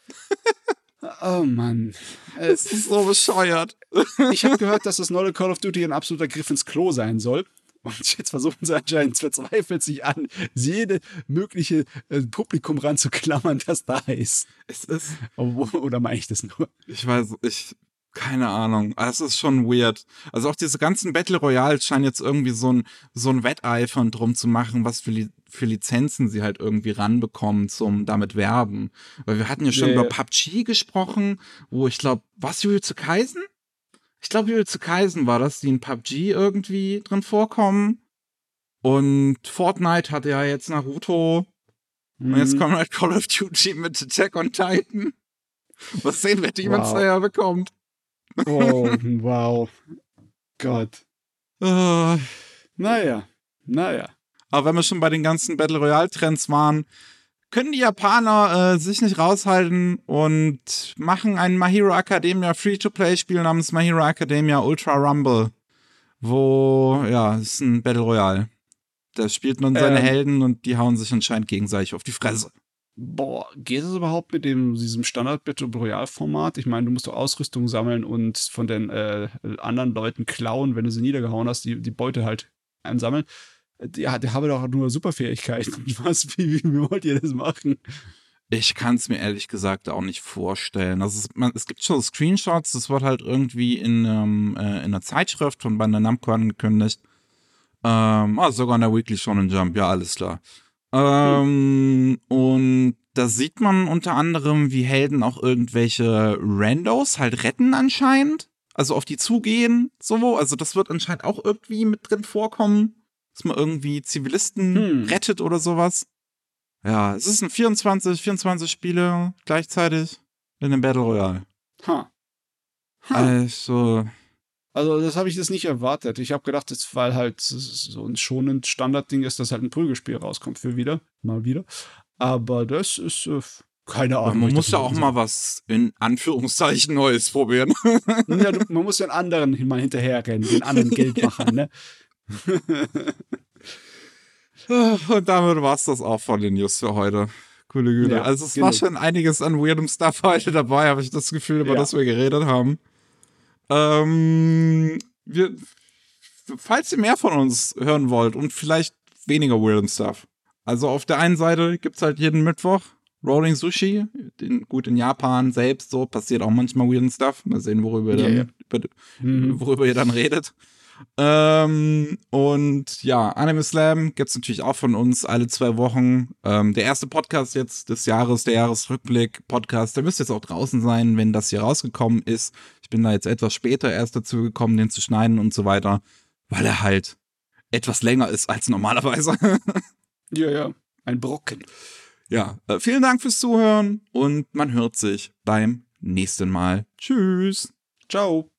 [laughs] Oh Mann. Es ist so bescheuert. [laughs] ich habe gehört, dass das neue Call of Duty ein absoluter Griff ins Klo sein soll. Und jetzt versuchen sie anscheinend verzweifelt sich an, jede mögliche äh, Publikum ranzuklammern, das da ist. Es ist, Obwohl- Oder meine ich das nur? ich weiß, ich, keine Ahnung. Ah, Es ist schon weird. Also auch diese ganzen Battle Royals scheinen jetzt irgendwie so ein, so ein Wetteifern drum zu machen, was für, Li für Lizenzen sie halt irgendwie ranbekommen zum damit werben. Weil wir hatten ja schon Nee. über PUBG gesprochen, wo ich glaube, was Jujutsu Kaisen? Ich glaube, Jujutsu Kaisen war das, die in PUBG irgendwie drin vorkommen. Und Fortnite hatte ja jetzt Naruto. Und jetzt Mhm. kommt halt Call of Duty mit Attack on Titan. Was sehen wir, Demon Wow. Slayer bekommt. Oh, wow. Gott. Äh, Naja, naja. aber wenn wir schon bei den ganzen Battle Royale Trends waren, können die Japaner äh, sich nicht raushalten und machen ein My Hero Academia Free-to-Play-Spiel namens My Hero Academia Ultra Rumble. Wo, ja, es ist ein Battle Royale. Da spielt man seine Ähm. Helden und die hauen sich anscheinend gegenseitig auf die Fresse. Boah, geht es überhaupt mit dem, diesem Standard Battle Royale Format? Ich meine, du musst doch Ausrüstung sammeln und von den äh, anderen Leuten klauen, wenn du sie niedergehauen hast, die, die Beute halt einsammeln. Die, die haben doch nur Superfähigkeiten. [laughs] Was, wie, wie, wie wollt ihr das machen? Ich kann es mir ehrlich gesagt auch nicht vorstellen. Also es, man, es gibt schon Screenshots, das wird halt irgendwie in, ähm, äh, in einer Zeitschrift von Bandai Namco angekündigt. Ähm, ah, sogar in der Weekly Shonen Jump, ja, alles klar. Ähm, hm. Und da sieht man unter anderem, wie Helden auch irgendwelche Randos halt retten anscheinend. Also auf die zugehen, so. Also das wird anscheinend auch irgendwie mit drin vorkommen, dass man irgendwie Zivilisten hm. rettet oder sowas. Ja, es ist ein 24, 24 Spiele gleichzeitig in einem Battle Royale. Ha. Huh. Also. Also, das habe ich jetzt nicht erwartet. Ich habe gedacht, das, weil halt so ein schonend Standardding ist, dass halt ein Prügelspiel rauskommt für wieder. Mal wieder. Aber das ist äh, keine Ahnung. Man muss ja auch mal was in Anführungszeichen Neues probieren. [laughs] ja, du, man muss den anderen mal hinterherrennen, den anderen [laughs] Geld machen, ne? [laughs] Und damit war es das auch von den News für heute. Coole Güte. Ja, also es genug. war schon einiges an weirdem Stuff heute dabei, habe ich das Gefühl, über ja. das wir geredet haben. Ähm, wir, falls ihr mehr von uns hören wollt und vielleicht weniger weirdem Stuff. Also auf der einen Seite gibt es halt jeden Mittwoch Rolling Sushi. In, gut, in Japan selbst so passiert auch manchmal weirden Stuff. Mal sehen, worüber, yeah, dann, yeah. Über, mhm. worüber ihr dann redet. Ähm, und ja, Anime Slam gibt es natürlich auch von uns alle zwei Wochen. Ähm, der erste Podcast jetzt des Jahres, der Jahresrückblick-Podcast, der müsste jetzt auch draußen sein, wenn das hier rausgekommen ist. Ich bin da jetzt etwas später erst dazu gekommen, den zu schneiden und so weiter, weil er halt etwas länger ist als normalerweise. [laughs] ja, ja, ein Brocken. Ja, äh, vielen Dank fürs Zuhören und man hört sich beim nächsten Mal. Tschüss. Ciao.